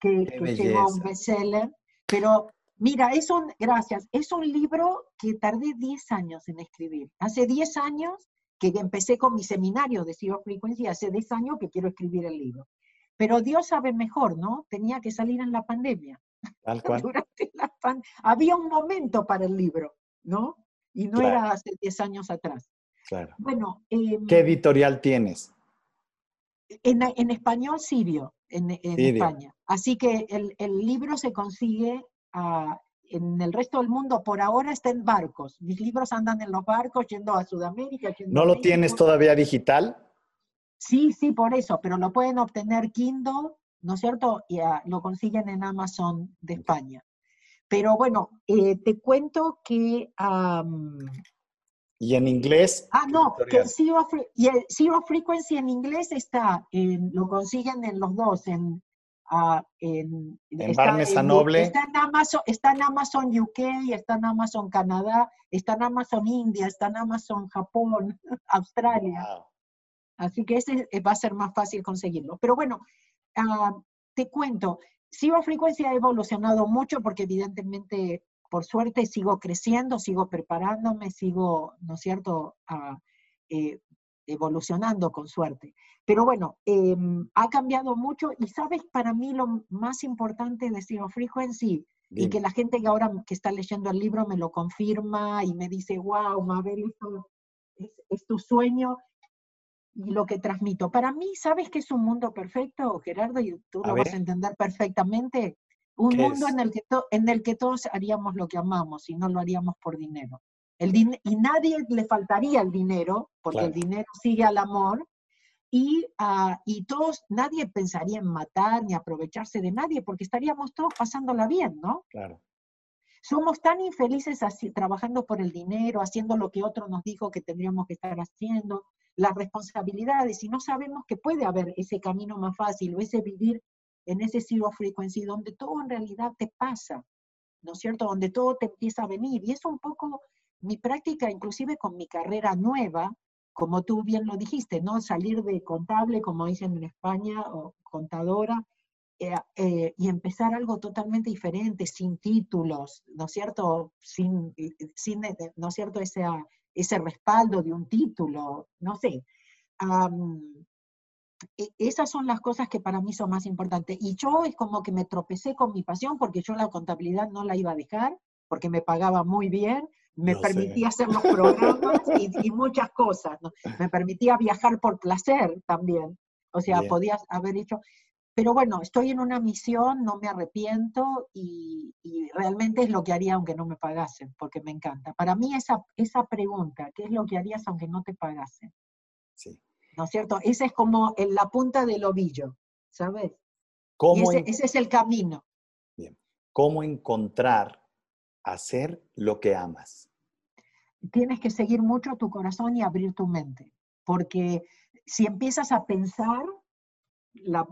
que, que llevo un bestseller. Pero Mira, es un, gracias, es un libro que tardé 10 años en escribir. Hace 10 años que empecé con mi seminario de Zero Frequency, hace 10 años que quiero escribir el libro. Pero Dios sabe mejor, ¿no? Tenía que salir en la pandemia. Tal cual. Había un momento para el libro, ¿no? Y no era hace 10 años atrás. Claro. Bueno. Em, ¿Qué editorial tienes? En, español, Sirio, en, España. Así que el, el libro se consigue en el resto del mundo por ahora está en barcos. Mis libros andan en los barcos yendo a Sudamérica. ¿No lo tienes todavía digital? Sí, sí, por eso, pero lo pueden obtener Kindle, ¿no es cierto? Y ah, lo consiguen en Amazon de España. Pero bueno, eh, te cuento que... ¿Y en inglés? Ah, no, que el Zero, y el Zero Frequency en inglés está, lo consiguen en los dos, en en, está, Noble. Está en, Amazon, está en Amazon UK, está en Amazon Canadá, está en Amazon India, está en Amazon Japón, Australia. Así que ese eh, va a ser más fácil conseguirlo. Pero bueno, ah, te cuento, Sigo Frecuencia ha evolucionado mucho porque evidentemente, por suerte, sigo creciendo, sigo preparándome, sigo, ¿no es cierto?, uh, eh, evolucionando con suerte. Pero bueno, em, ha cambiado mucho y sabes, para mí lo más importante de Zero Frequency, y que la gente que ahora que está leyendo el libro me lo confirma y me dice, wow, Mabel, esto es, tu sueño y lo que transmito. Para mí, ¿sabes qué es un mundo perfecto, Gerardo? Y tú lo vas a entender perfectamente. Un mundo en el, que en el que todos haríamos lo que amamos y no lo haríamos por dinero. El y nadie le faltaría el dinero, porque el dinero sigue al amor, y, uh, y, todos, nadie pensaría en matar ni aprovecharse de nadie, porque estaríamos todos pasándola bien, ¿no? Claro. Somos tan infelices así, trabajando por el dinero, haciendo lo que otro nos dijo que tendríamos que estar haciendo, las responsabilidades, y no sabemos que puede haber ese camino más fácil, o ese vivir en ese zero frequency, donde todo en realidad te pasa, ¿no es cierto? Donde todo te empieza a venir. Y es un poco mi práctica, inclusive con mi carrera nueva, como tú bien lo dijiste, ¿no? Salir de contable, como dicen en España, o contadora, eh, eh, y empezar algo totalmente diferente, sin títulos, ¿no es cierto? Sin, sin ¿no es cierto? Ese, ese respaldo de un título, no sé. E, esas son las cosas que para mí son más importantes. Y yo es como que me tropecé con mi pasión porque yo la contabilidad no la iba a dejar, porque me pagaba muy bien, me permitía hacer los programas y, muchas cosas. ¿no? Me permitía viajar por placer también. O sea, podías haber dicho, pero bueno, estoy en una misión, no me arrepiento y, realmente es lo que haría aunque no me pagasen, porque me encanta. Para mí esa, esa pregunta, ¿qué es lo que harías aunque no te pagasen? Sí. ¿No es cierto? Esa es como en la punta del ovillo, ¿sabes? ¿Cómo ese es el camino. Bien. ¿Cómo encontrar hacer lo que amas? Tienes que seguir mucho tu corazón y abrir tu mente, porque si empiezas a pensar, la...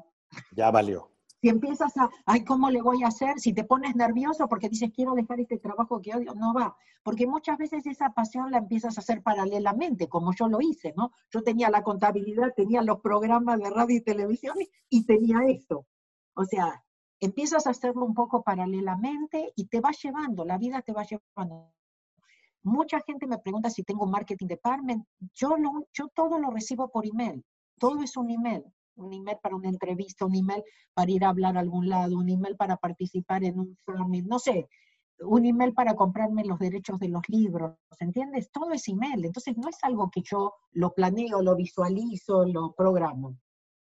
Ya valió. Si empiezas a, ay, ¿cómo le voy a hacer? Si te pones nervioso porque dices, quiero dejar este trabajo que odio, no va. Porque muchas veces esa pasión la empiezas a hacer paralelamente, como yo lo hice, ¿no? Yo tenía la contabilidad, tenía los programas de radio y televisión y tenía esto. O sea, empiezas a hacerlo un poco paralelamente y te va llevando, la vida te va llevando. Mucha gente me pregunta si tengo un marketing department. Yo, yo todo lo recibo por email. Todo es un email. Un email para una entrevista, un email para ir a hablar a algún lado, un email para participar en un summit, no sé, un email para comprarme los derechos de los libros, ¿entiendes? Todo es email. Entonces no es algo que yo lo planeo, lo visualizo, lo programo.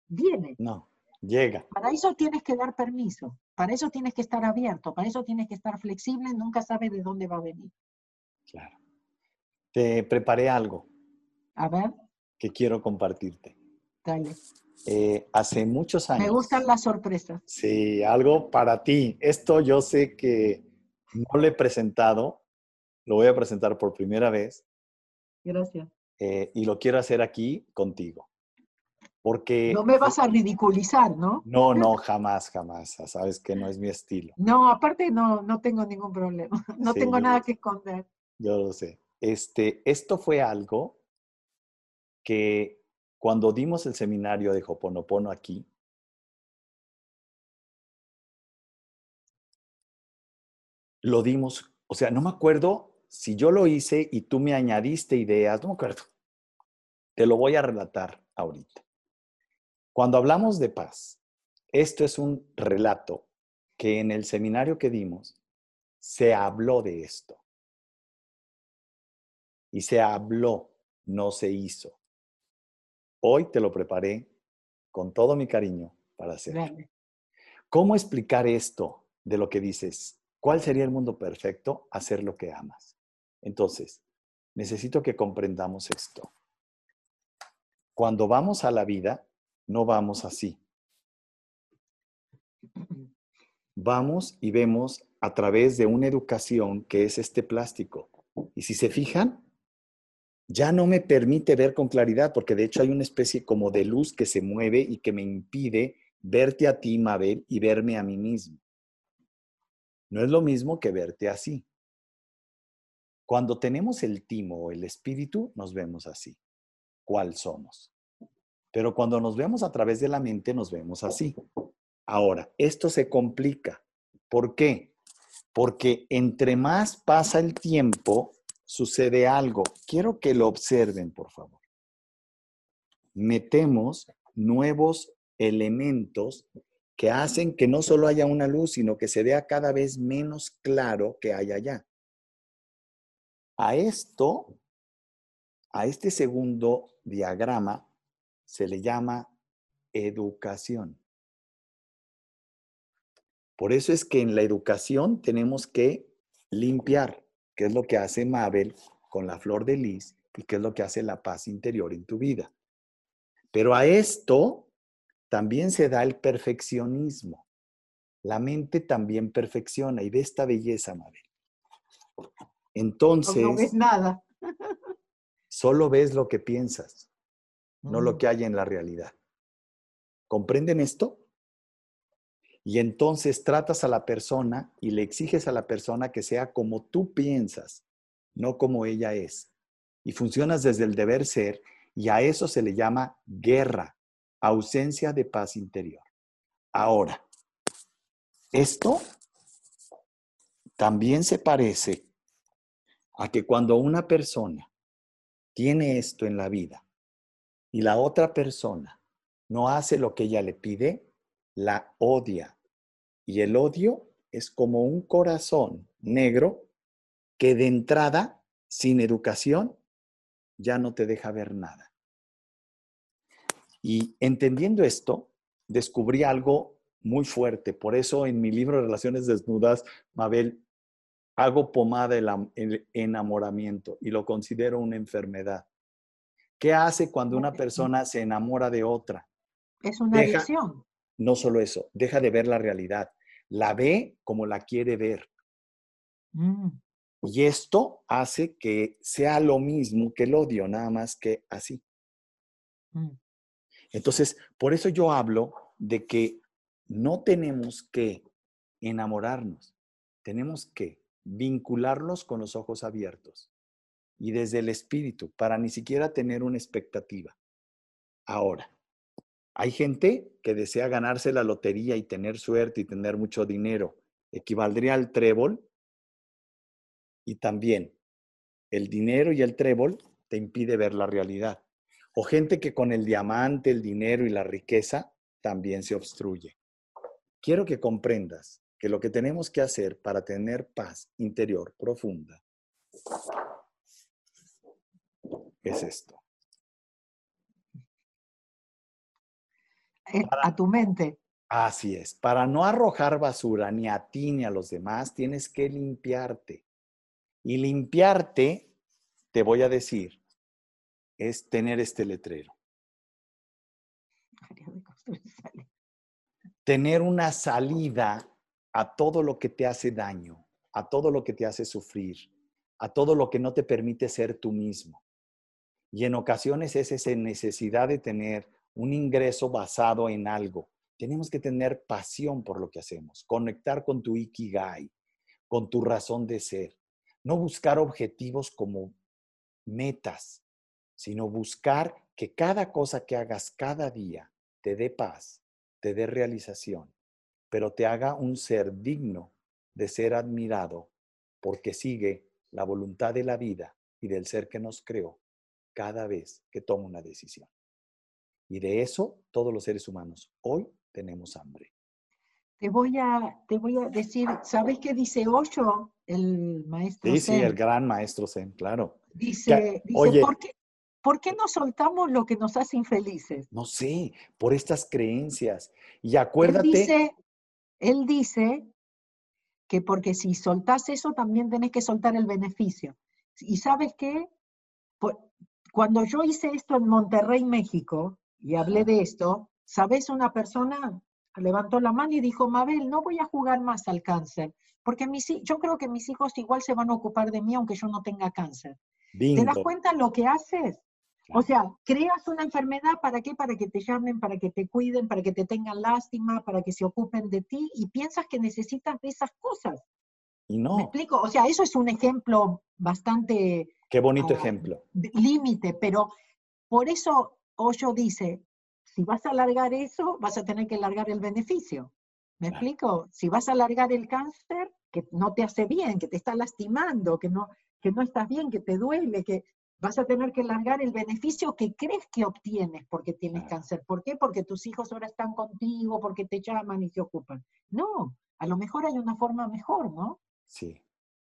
Viene. No, llega. Para eso tienes que dar permiso, para eso tienes que estar abierto, para eso tienes que estar flexible, nunca sabes de dónde va a venir. Claro. Te preparé algo. A ver. Que quiero compartirte. Dale. Eh, hace muchos años. Me gustan las sorpresas. Sí, algo para ti. Esto yo sé que no lo he presentado, lo voy a presentar por primera vez. Gracias. Eh, y lo quiero hacer aquí contigo. Porque... No me vas a ridiculizar, ¿no? No, no, jamás, jamás. Sabes que no es mi estilo. No, aparte no, no tengo ningún problema. No tengo nada que esconder. Yo lo sé. Este, esto fue algo que cuando dimos el seminario de Hoponopono aquí, lo dimos, o sea, no me acuerdo si yo lo hice y tú me añadiste ideas, no me acuerdo. Te lo voy a relatar ahorita. Cuando hablamos de paz, esto es un relato que en el seminario que dimos se habló de esto y se habló, no se hizo. Hoy te lo preparé con todo mi cariño para hacerlo. ¿Cómo explicar esto de lo que dices? ¿Cuál sería el mundo perfecto? Hacer lo que amas. Entonces, necesito que comprendamos esto. Cuando vamos a la vida, no vamos así. Vamos y vemos a través de una educación que es este plástico. Y si se fijan, ya no me permite ver con claridad, porque de hecho hay una especie como de luz que se mueve y que me impide verte a ti, Mabel, y verme a mí mismo. No es lo mismo que verte así. Cuando tenemos el timo o el espíritu, nos vemos así, cuál somos. Pero cuando nos vemos a través de la mente, nos vemos así. Ahora, esto se complica. ¿Por qué? Porque entre más pasa el tiempo, sucede algo. Quiero que lo observen, por favor. Metemos nuevos elementos que hacen que no solo haya una luz, sino que se vea cada vez menos claro que hay allá. A esto, a este segundo diagrama, se le llama educación. Por eso es que en la educación tenemos que limpiar qué es lo que hace Mabel con la flor de lis y qué es lo que hace la paz interior en tu vida. Pero a esto también se da el perfeccionismo. La mente también perfecciona y ve esta belleza, Mabel. Entonces... No, ves nada. solo ves lo que piensas, no lo mm. que hay en la realidad. ¿Comprenden esto? Y entonces tratas a la persona y le exiges a la persona que sea como tú piensas, no como ella es. Y funcionas desde el deber ser y a eso se le llama guerra, ausencia de paz interior. Ahora, esto también se parece a que cuando una persona tiene esto en la vida y la otra persona no hace lo que ella le pide, la odia, y el odio es como un corazón negro que de entrada, sin educación, ya no te deja ver nada. Y entendiendo esto, descubrí algo muy fuerte. Por eso en mi libro Relaciones Desnudas, Mabel, hago pomada el enamoramiento y lo considero una enfermedad. ¿Qué hace cuando una persona se enamora de otra? Es una adicción. No solo eso, deja de ver la realidad, la ve como la quiere ver. Mm. Y esto hace que sea lo mismo que el odio, nada más que así. Mm. Entonces, por eso yo hablo de que no tenemos que enamorarnos, tenemos que vincularlos con los ojos abiertos y desde el espíritu para ni siquiera tener una expectativa. Ahora, hay gente que desea ganarse la lotería y tener suerte y tener mucho dinero. Equivaldría al trébol. Y también el dinero y el trébol te impide ver la realidad. O gente que con el diamante, el dinero y la riqueza también se obstruye. Quiero que comprendas que lo que tenemos que hacer para tener paz interior profunda es esto. A tu mente. Así es. Para no arrojar basura ni a ti ni a los demás, tienes que limpiarte. Y limpiarte, te voy a decir, es tener este letrero. Tener una salida a todo lo que te hace daño, a todo lo que te hace sufrir, a todo lo que no te permite ser tú mismo. Y en ocasiones es esa necesidad de tener un ingreso basado en algo. Tenemos que tener pasión por lo que hacemos, conectar con tu ikigai, con tu razón de ser. No buscar objetivos como metas, sino buscar que cada cosa que hagas cada día te dé paz, te dé realización, pero te haga un ser digno de ser admirado porque sigue la voluntad de la vida y del ser que nos creó cada vez que toma una decisión. Y de eso todos los seres humanos hoy tenemos hambre. Te voy a, te voy a decir, ¿sabes qué dice Osho, el maestro Sí, sí, el gran maestro Zen, claro. Dice, dice ¿por, qué, ¿por qué no soltamos lo que nos hace infelices? No sé, por estas creencias. Y acuérdate. Él dice, él dice que porque si soltás eso, también tenés que soltar el beneficio. ¿Y sabes qué? Cuando yo hice esto en Monterrey, México, y hablé de esto, ¿sabes? Una persona levantó la mano y dijo, Mabel, no voy a jugar más al cáncer, porque mis, yo creo que mis hijos igual se van a ocupar de mí aunque yo no tenga cáncer. ¿Te das cuenta lo que haces? O sea, creas una enfermedad, ¿para qué? Para que te llamen, para que te cuiden, para que te tengan lástima, para que se ocupen de ti y piensas que necesitas de esas cosas. Y no. ¿Me explico? O sea, eso es un ejemplo bastante... Qué bonito ah, ejemplo. Límite, pero por eso Osho dice, si vas a alargar eso, vas a tener que alargar el beneficio. ¿Me explico? Si vas a alargar el cáncer, que no te hace bien, que te está lastimando, que no, que no estás bien, que te duele, que vas a tener que alargar el beneficio que crees que obtienes porque tienes cáncer. ¿Por qué? Porque tus hijos ahora están contigo, porque te llaman y se ocupan. No, a lo mejor hay una forma mejor, ¿no? Sí,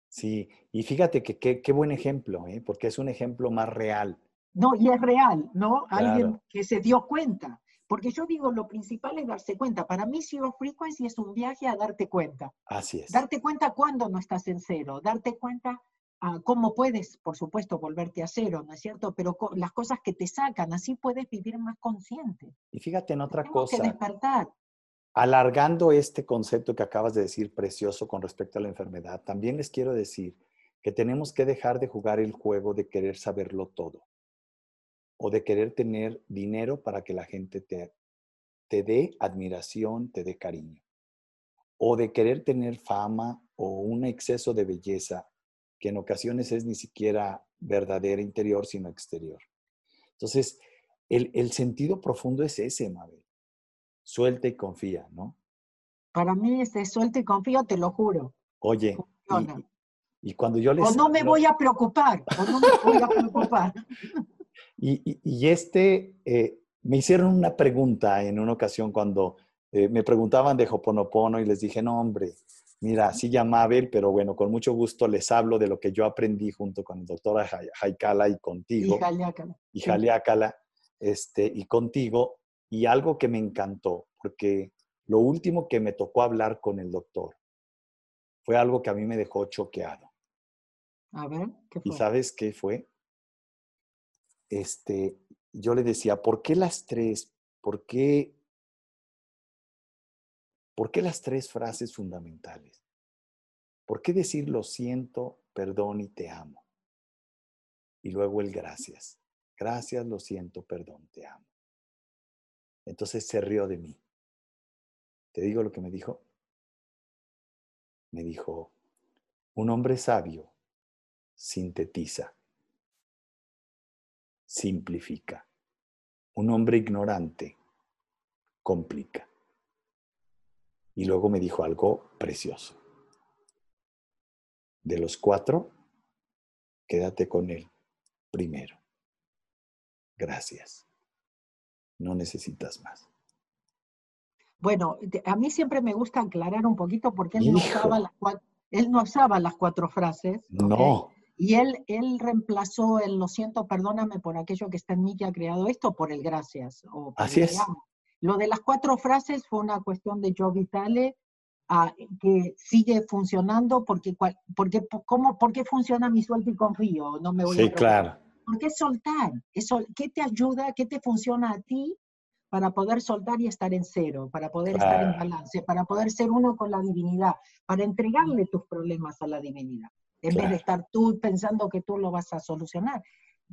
sí. Y fíjate que qué buen ejemplo, ¿eh? porque es un ejemplo más real. No, y es real, ¿no? Alguien que se dio cuenta. Porque yo digo, lo principal es darse cuenta. Para mí, Zero Frequency es un viaje a darte cuenta. Así es. Darte cuenta cuando no estás en cero. Darte cuenta a cómo puedes, por supuesto, volverte a cero, ¿no es cierto? Pero las cosas que te sacan, así puedes vivir más consciente. Y fíjate en otra cosa. Que despertar. Alargando este concepto que acabas de decir precioso con respecto a la enfermedad, también les quiero decir que tenemos que dejar de jugar el juego de querer saberlo todo o de querer tener dinero para que la gente te, te dé admiración, te dé cariño, o de querer tener fama o un exceso de belleza que en ocasiones es ni siquiera verdadera interior, sino exterior. Entonces, el, sentido profundo es ese, Mabel. Suelta y confía, ¿no? Para mí ese suelta y confía, te lo juro. Oye, y, y, cuando yo les... O no me voy a preocupar, o no me voy a preocupar. Y, este, eh, me hicieron una pregunta en una ocasión cuando eh, me preguntaban de Hoponopono y les dije, no, hombre, mira, sí llama Abel, pero bueno, con mucho gusto les hablo de lo que yo aprendí junto con el doctor Jaikala y contigo. Y Jaliácala. Y este, y contigo. Y algo que me encantó, porque lo último que me tocó hablar con el doctor fue algo que a mí me dejó choqueado. A ver, ¿qué fue? ¿Y sabes qué fue? Este, yo le decía, ¿por qué las tres? ¿Por qué, ¿Por qué las tres frases fundamentales? ¿Por qué decir lo siento, perdón y te amo? Y luego el gracias. Gracias, lo siento, perdón, te amo. Entonces se rió de mí. ¿Te digo lo que me dijo? Me dijo, un hombre sabio sintetiza, simplifica. Un hombre ignorante complica. Y luego me dijo algo precioso. De los cuatro, quédate con él primero. Gracias. No necesitas más. Bueno, a mí siempre me gusta aclarar un poquito porque él, no usaba, las cuatro, él no usaba las cuatro frases. No. Y él, él reemplazó el lo siento, perdóname por aquello que está en mí que ha creado esto por el gracias. Así es. Lo de las cuatro frases fue una cuestión de Joe Vitale que sigue funcionando porque, porque, ¿cómo, ¿por qué funciona mi suelto y confío? No me voy sí, claro. Porque es soltar. ¿Qué te ayuda? ¿Qué te funciona a ti para poder soltar y estar en cero, para poder estar en balance, para poder ser uno con la divinidad, para entregarle tus problemas a la divinidad, en vez de estar tú pensando que tú lo vas a solucionar.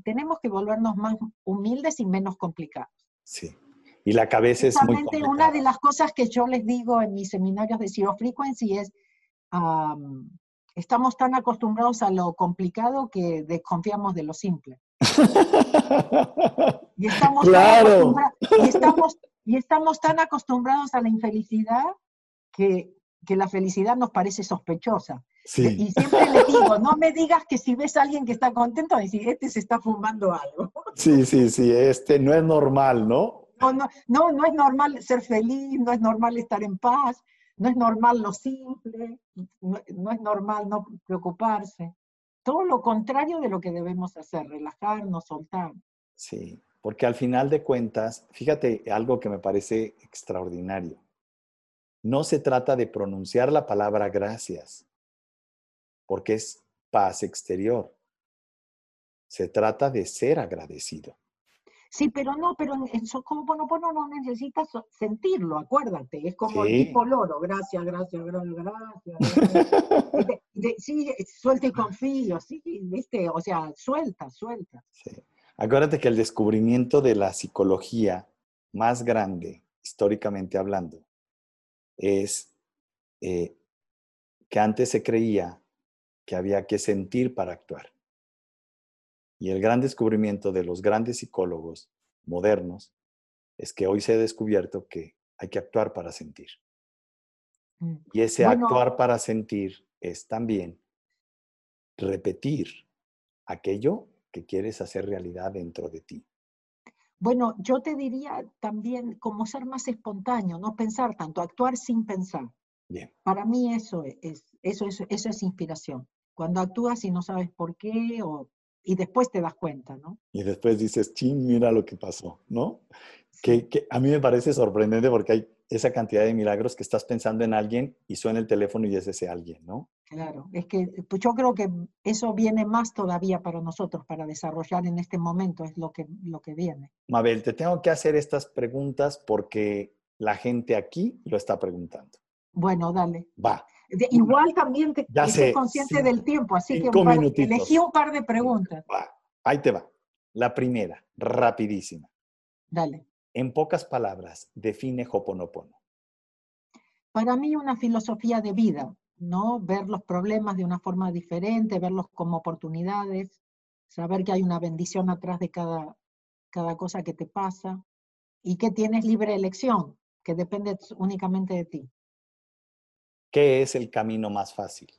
Tenemos que volvernos más humildes y menos complicados. Sí. Y la cabeza es muy complicada. Una de las cosas que yo les digo en mis seminarios de Zero Frequency es, estamos tan acostumbrados a lo complicado que desconfiamos de lo simple. y, estamos claro. y, estamos, y estamos tan acostumbrados a la infelicidad que, que la felicidad nos parece sospechosa. Y siempre le digo, no me digas que si ves a alguien que está contento, decir, este se está fumando algo. Sí, sí, sí, este no es normal, ¿no? No, no, no, es normal ser feliz, no es normal estar en paz, no es normal lo simple, no, es normal no preocuparse. Todo lo contrario de lo que debemos hacer, relajarnos, soltar. Sí, porque al final de cuentas, fíjate algo que me parece extraordinario. No se trata de pronunciar la palabra gracias, porque es paz exterior. Se trata de ser agradecido. Sí, pero no, pero en Ho'oponopono no necesitas sentirlo, acuérdate, es como el tipo loro, gracias, gracias, gracias, gracias. sí, suelta y confío, sí, viste, o sea, suelta, suelta. Sí. Acuérdate que el descubrimiento de la psicología más grande, históricamente hablando, es eh, que antes se creía que había que sentir para actuar. Y el gran descubrimiento de los grandes psicólogos modernos es que hoy se ha descubierto que hay que actuar para sentir. Mm, y ese actuar para sentir es también repetir aquello que quieres hacer realidad dentro de ti. Bueno, yo te diría también como ser más espontáneo, no pensar tanto, actuar sin pensar. Bien. Para mí eso es, eso es, eso es inspiración. Cuando actúas y no sabes por qué o y después te das cuenta, ¿no? Y después dices, ching, mira lo que pasó, ¿no? Que, que, a mí me parece sorprendente porque hay esa cantidad de milagros que estás pensando en alguien y suena el teléfono y es ese alguien, ¿no? Claro, es que pues yo creo que eso viene más todavía para nosotros, para desarrollar en este momento, es lo que, lo que viene. Mabel, te tengo que hacer estas preguntas porque la gente aquí lo está preguntando. Bueno, dale. Va igual también te ya consciente del tiempo, así que elegí un par de preguntas. Ahí te va. La primera, rapidísima. Dale. En pocas palabras, define Hoponopono. Para mí una filosofía de vida, ¿no? Ver los problemas de una forma diferente, verlos como oportunidades, saber que hay una bendición atrás de cada, cada cosa que te pasa y que tienes libre elección, que depende únicamente de ti. ¿Qué es el camino más fácil?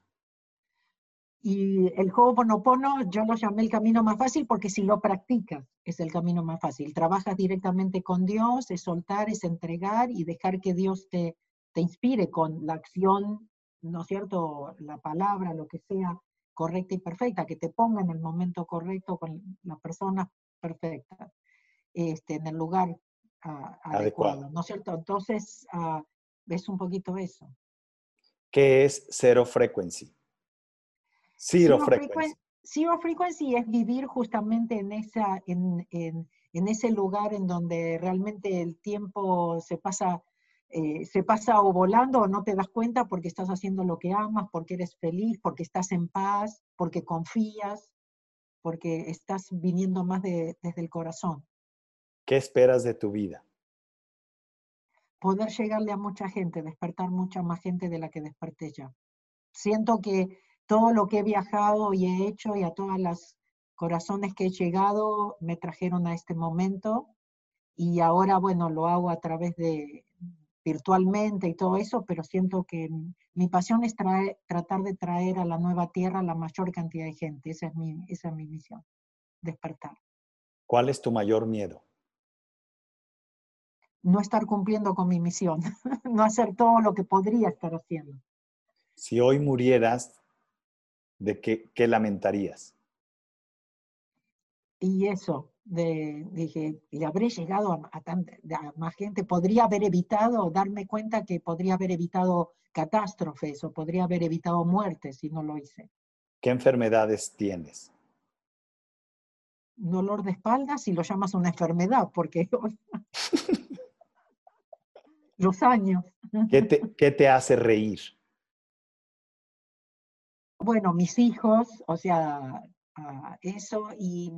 Y el Ho'oponopono yo lo llamé el camino más fácil porque si lo practicas es el camino más fácil. Trabajas directamente con Dios, es soltar, es entregar y dejar que Dios te, te inspire con la acción, ¿no es cierto? La palabra, lo que sea correcta y perfecta, que te ponga en el momento correcto con la persona perfecta, este, en el lugar ah, adecuado, ¿no es cierto? Entonces, uh, es un poquito eso. ¿Qué es Zero Frequency? Zero, frequency. Zero Frequency es vivir justamente en, esa, en, en, ese lugar en donde realmente el tiempo se pasa, eh, se pasa o volando o no te das cuenta porque estás haciendo lo que amas, porque eres feliz, porque estás en paz, porque confías, porque estás viniendo más desde el corazón. ¿Qué esperas de tu vida? Poder llegarle a mucha gente, despertar mucha más gente de la que desperté ya. Siento que todo lo que he viajado y he hecho y a todas las corazones que he llegado me trajeron a este momento y ahora, bueno, lo hago a través de virtualmente y todo eso, pero siento que mi pasión es tratar de traer a la nueva tierra la mayor cantidad de gente. Esa es mi, esa es mi misión, despertar. ¿Cuál es tu mayor miedo? No estar cumpliendo con mi misión, no hacer todo lo que podría estar haciendo. Si hoy murieras, ¿de qué, qué lamentarías? Y eso, de, dije, y habré llegado a, a, más gente, podría haber evitado, darme cuenta que podría haber evitado catástrofes o podría haber evitado muertes si no lo hice. ¿Qué enfermedades tienes? Dolor de espalda, si lo llamas una enfermedad, porque los años. ¿Qué te, ¿Qué te hace reír? Bueno, mis hijos, o sea, eso y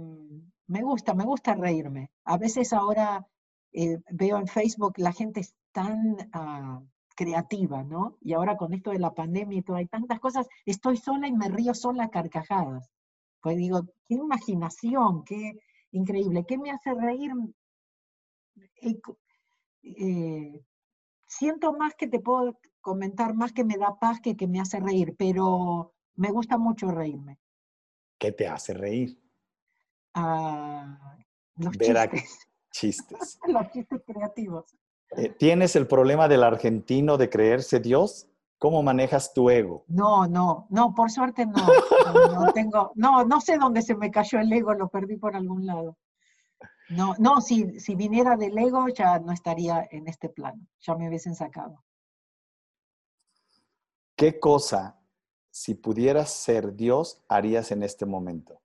me gusta, me gusta reírme. A veces ahora eh, veo en Facebook la gente es tan ah, creativa, ¿no? Y ahora con esto de la pandemia y todo, hay tantas cosas, estoy sola y me río sola a carcajadas. Pues digo, qué imaginación, qué increíble, ¿qué me hace reír? Eh, eh, siento más que te puedo comentar, más que me da paz que que me hace reír, pero me gusta mucho reírme. ¿Qué te hace reír? Ah, los Ver chistes. chistes. los chistes creativos. Eh, ¿Tienes el problema del argentino de creerse Dios? ¿Cómo manejas tu ego? No, no, no, por suerte no. No, tengo, no, no sé dónde se me cayó el ego, lo perdí por algún lado. No, no, si, si viniera del ego ya no estaría en este plano, ya me hubiesen sacado. ¿Qué cosa si pudieras ser Dios, harías en este momento?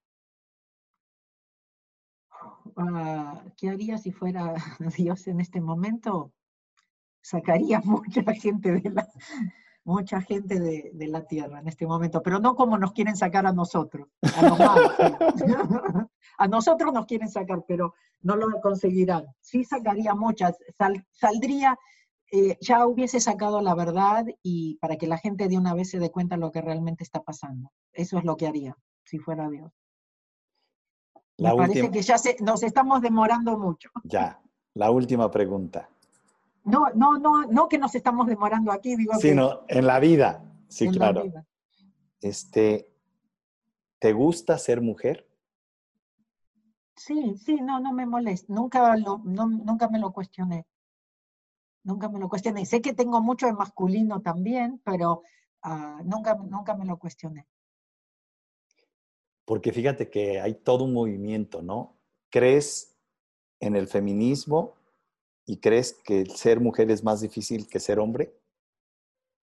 Ah, ¿Qué haría si fuera Dios en este momento? Sacaría mucha gente de la, mucha gente de, la tierra en este momento, pero no como nos quieren sacar a nosotros. A, nosotros nos quieren sacar, pero no lo conseguirán. Sí sacaría muchas. saldría eh, ya hubiese sacado la verdad y para que la gente de una vez se dé cuenta lo que realmente está pasando. Eso es lo que haría si fuera Dios. Me parece que ya nos estamos demorando mucho. Ya, la última pregunta. No, no, no, no que nos estamos demorando aquí, digo. Sino en la vida, sí, claro. Este, ¿te gusta ser mujer? Sí, sí, no, no me molesta. Nunca, lo, nunca me lo cuestioné nunca me lo cuestioné. Sé que tengo mucho de masculino también, pero ah, nunca, nunca me lo cuestioné. Porque fíjate que hay todo un movimiento, ¿no? ¿Crees en el feminismo y crees que ser mujer es más difícil que ser hombre?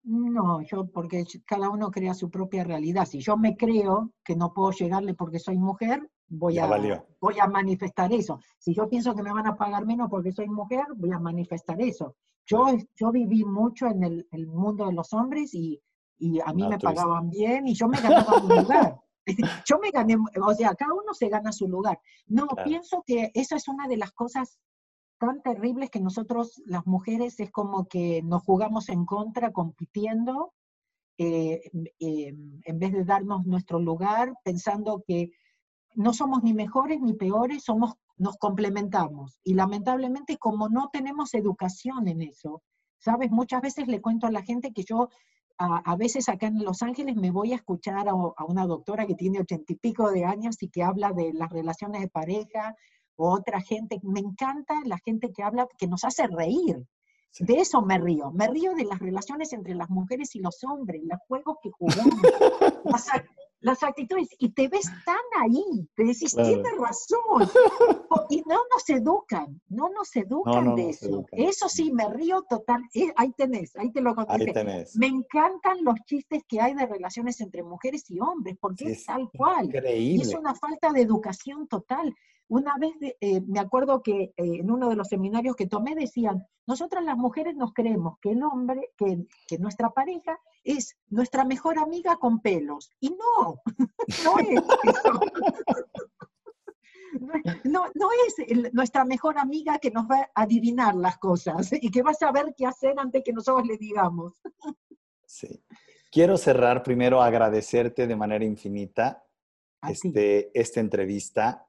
No, yo porque cada uno crea su propia realidad. Si yo me creo que no puedo llegarle porque soy mujer, voy a, voy a manifestar eso. Si yo pienso que me van a pagar menos porque soy mujer, voy a manifestar eso. Yo, yo viví mucho en el, mundo de los hombres y, a mí me pagaban bien y yo me ganaba mi lugar. Yo me gané, o sea, cada uno se gana su lugar. No, pienso que esa es una de las cosas tan terribles que nosotros, las mujeres, es como que nos jugamos en contra compitiendo, eh, em, en vez de darnos nuestro lugar, pensando que no somos ni mejores ni peores, somos, nos complementamos. Y lamentablemente, como no tenemos educación en eso, ¿sabes? Muchas veces le cuento a la gente que yo a, veces acá en Los Ángeles me voy a escuchar a, una doctora que tiene ochenta y pico de años y que habla de las relaciones de pareja, otra gente, me encanta la gente que habla, que nos hace reír. De eso me río. Me río de las relaciones entre las mujeres y los hombres, los juegos que jugamos, las actitudes, y te ves tan ahí, te decís, tiene razón, y no nos educan, no nos educan de eso. Eso sí, me río total, eh, ahí tenés, ahí te lo conté. Me encantan los chistes que hay de relaciones entre mujeres y hombres, porque es, tal cual. Increíble. es una falta de educación total. Una vez eh, me acuerdo que eh, en uno de los seminarios que tomé decían, nosotras las mujeres nos creemos que el hombre, que, que nuestra pareja es nuestra mejor amiga con pelos. Y no, no es eso. No, no es nuestra mejor amiga que nos va a adivinar las cosas y que va a saber qué hacer antes que nosotros le digamos. Sí. Quiero cerrar primero agradecerte de manera infinita este, esta entrevista,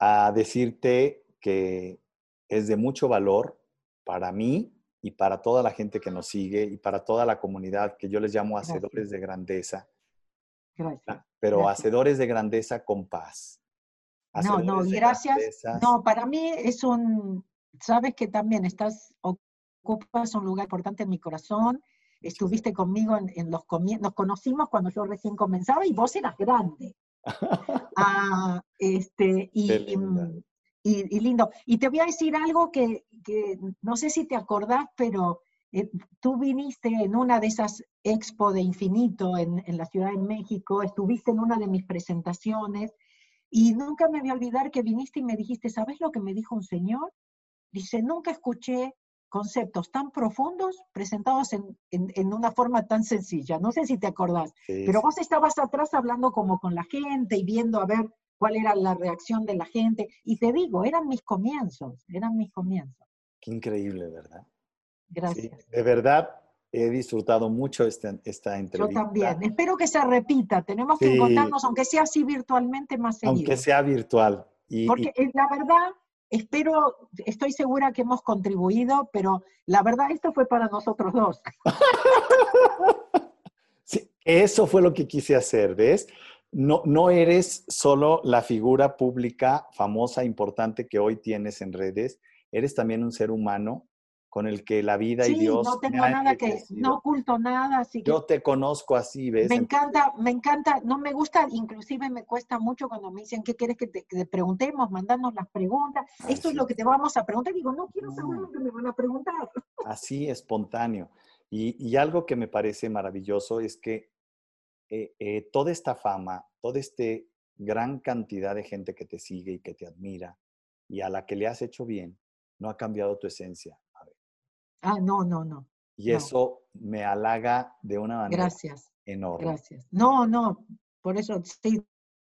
a decirte que es de mucho valor para mí y para toda la gente que nos sigue y para toda la comunidad que yo les llamo hacedores de grandeza. Gracias. Ah, pero hacedores de grandeza con paz. no, no, gracias. No, para mí es un, sabes que también estás, ocupas un lugar importante en mi corazón estuviste conmigo en, los comienzos, nos conocimos cuando yo recién comenzaba y vos eras grande. Ah, este, mm, y, y, lindo. Y te voy a decir algo que, no sé si te acordás, pero eh, tú viniste en una de esas expo de infinito en, en, la Ciudad de México, estuviste en una de mis presentaciones y nunca me voy a olvidar que viniste y me dijiste, ¿sabes lo que me dijo un señor? Dice, nunca escuché conceptos tan profundos presentados en, en, una forma tan sencilla. No sé si te acordás, pero vos estabas atrás hablando como con la gente y viendo a ver cuál era la reacción de la gente. Y te digo, eran mis comienzos, eran mis comienzos. Qué increíble, ¿verdad? Gracias. de verdad, he disfrutado mucho esta, esta entrevista. Yo también. Espero que se repita. Tenemos que encontrarnos, aunque sea así virtualmente, más seguido. Aunque sea virtual. Y, Porque eh, la verdad, espero, estoy segura que hemos contribuido, pero la verdad esto fue para nosotros dos. Sí, eso fue lo que quise hacer, ¿ves? No, no eres solo la figura pública famosa, importante que hoy tienes en redes, eres también un ser humano con el que la vida y Dios. No tengo nada que, no oculto nada. Así Yo te conozco así, ¿ves? Me encanta, me encanta, no me gusta, inclusive me cuesta mucho cuando me dicen, ¿qué quieres que te, preguntemos? Mandarnos las preguntas. Esto es lo que te vamos a preguntar. Digo, no quiero saber lo que me van a preguntar. Así, espontáneo. Y, y algo que me parece maravilloso es que eh, eh, toda esta fama, toda esta gran cantidad de gente que te sigue y que te admira y a la que le has hecho bien, no ha cambiado tu esencia Ah, no, no, no. Y eso me halaga de una manera Gracias. enorme. Gracias. No, no, por eso sí,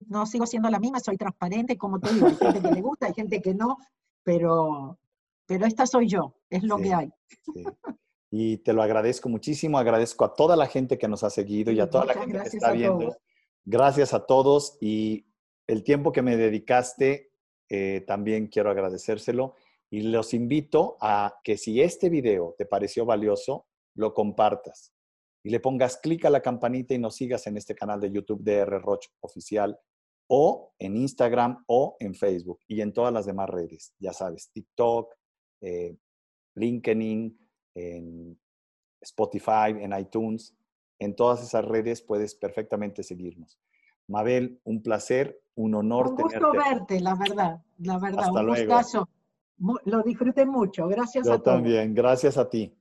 no sigo siendo la misma, soy transparente, como te digo, hay gente que le gusta, hay gente que no, pero, pero esta soy yo, es lo que hay. Y te lo agradezco muchísimo, agradezco a toda la gente que nos ha seguido y a toda la gente que está viendo. Gracias a todos y el tiempo que me dedicaste, eh, también quiero agradecérselo. Y los invito a que si este video te pareció valioso, lo compartas y le pongas clic a la campanita y nos sigas en este canal de YouTube de R. Roch Oficial o en Instagram o en Facebook y en todas las demás redes. Ya sabes, TikTok, eh, LinkedIn, en Spotify, en iTunes. En todas esas redes puedes perfectamente seguirnos. Mabel, un placer, un honor. Un gusto verte, la verdad, la verdad, un gustazo. Lo disfruté mucho. Gracias a todos. Yo también. Gracias a ti.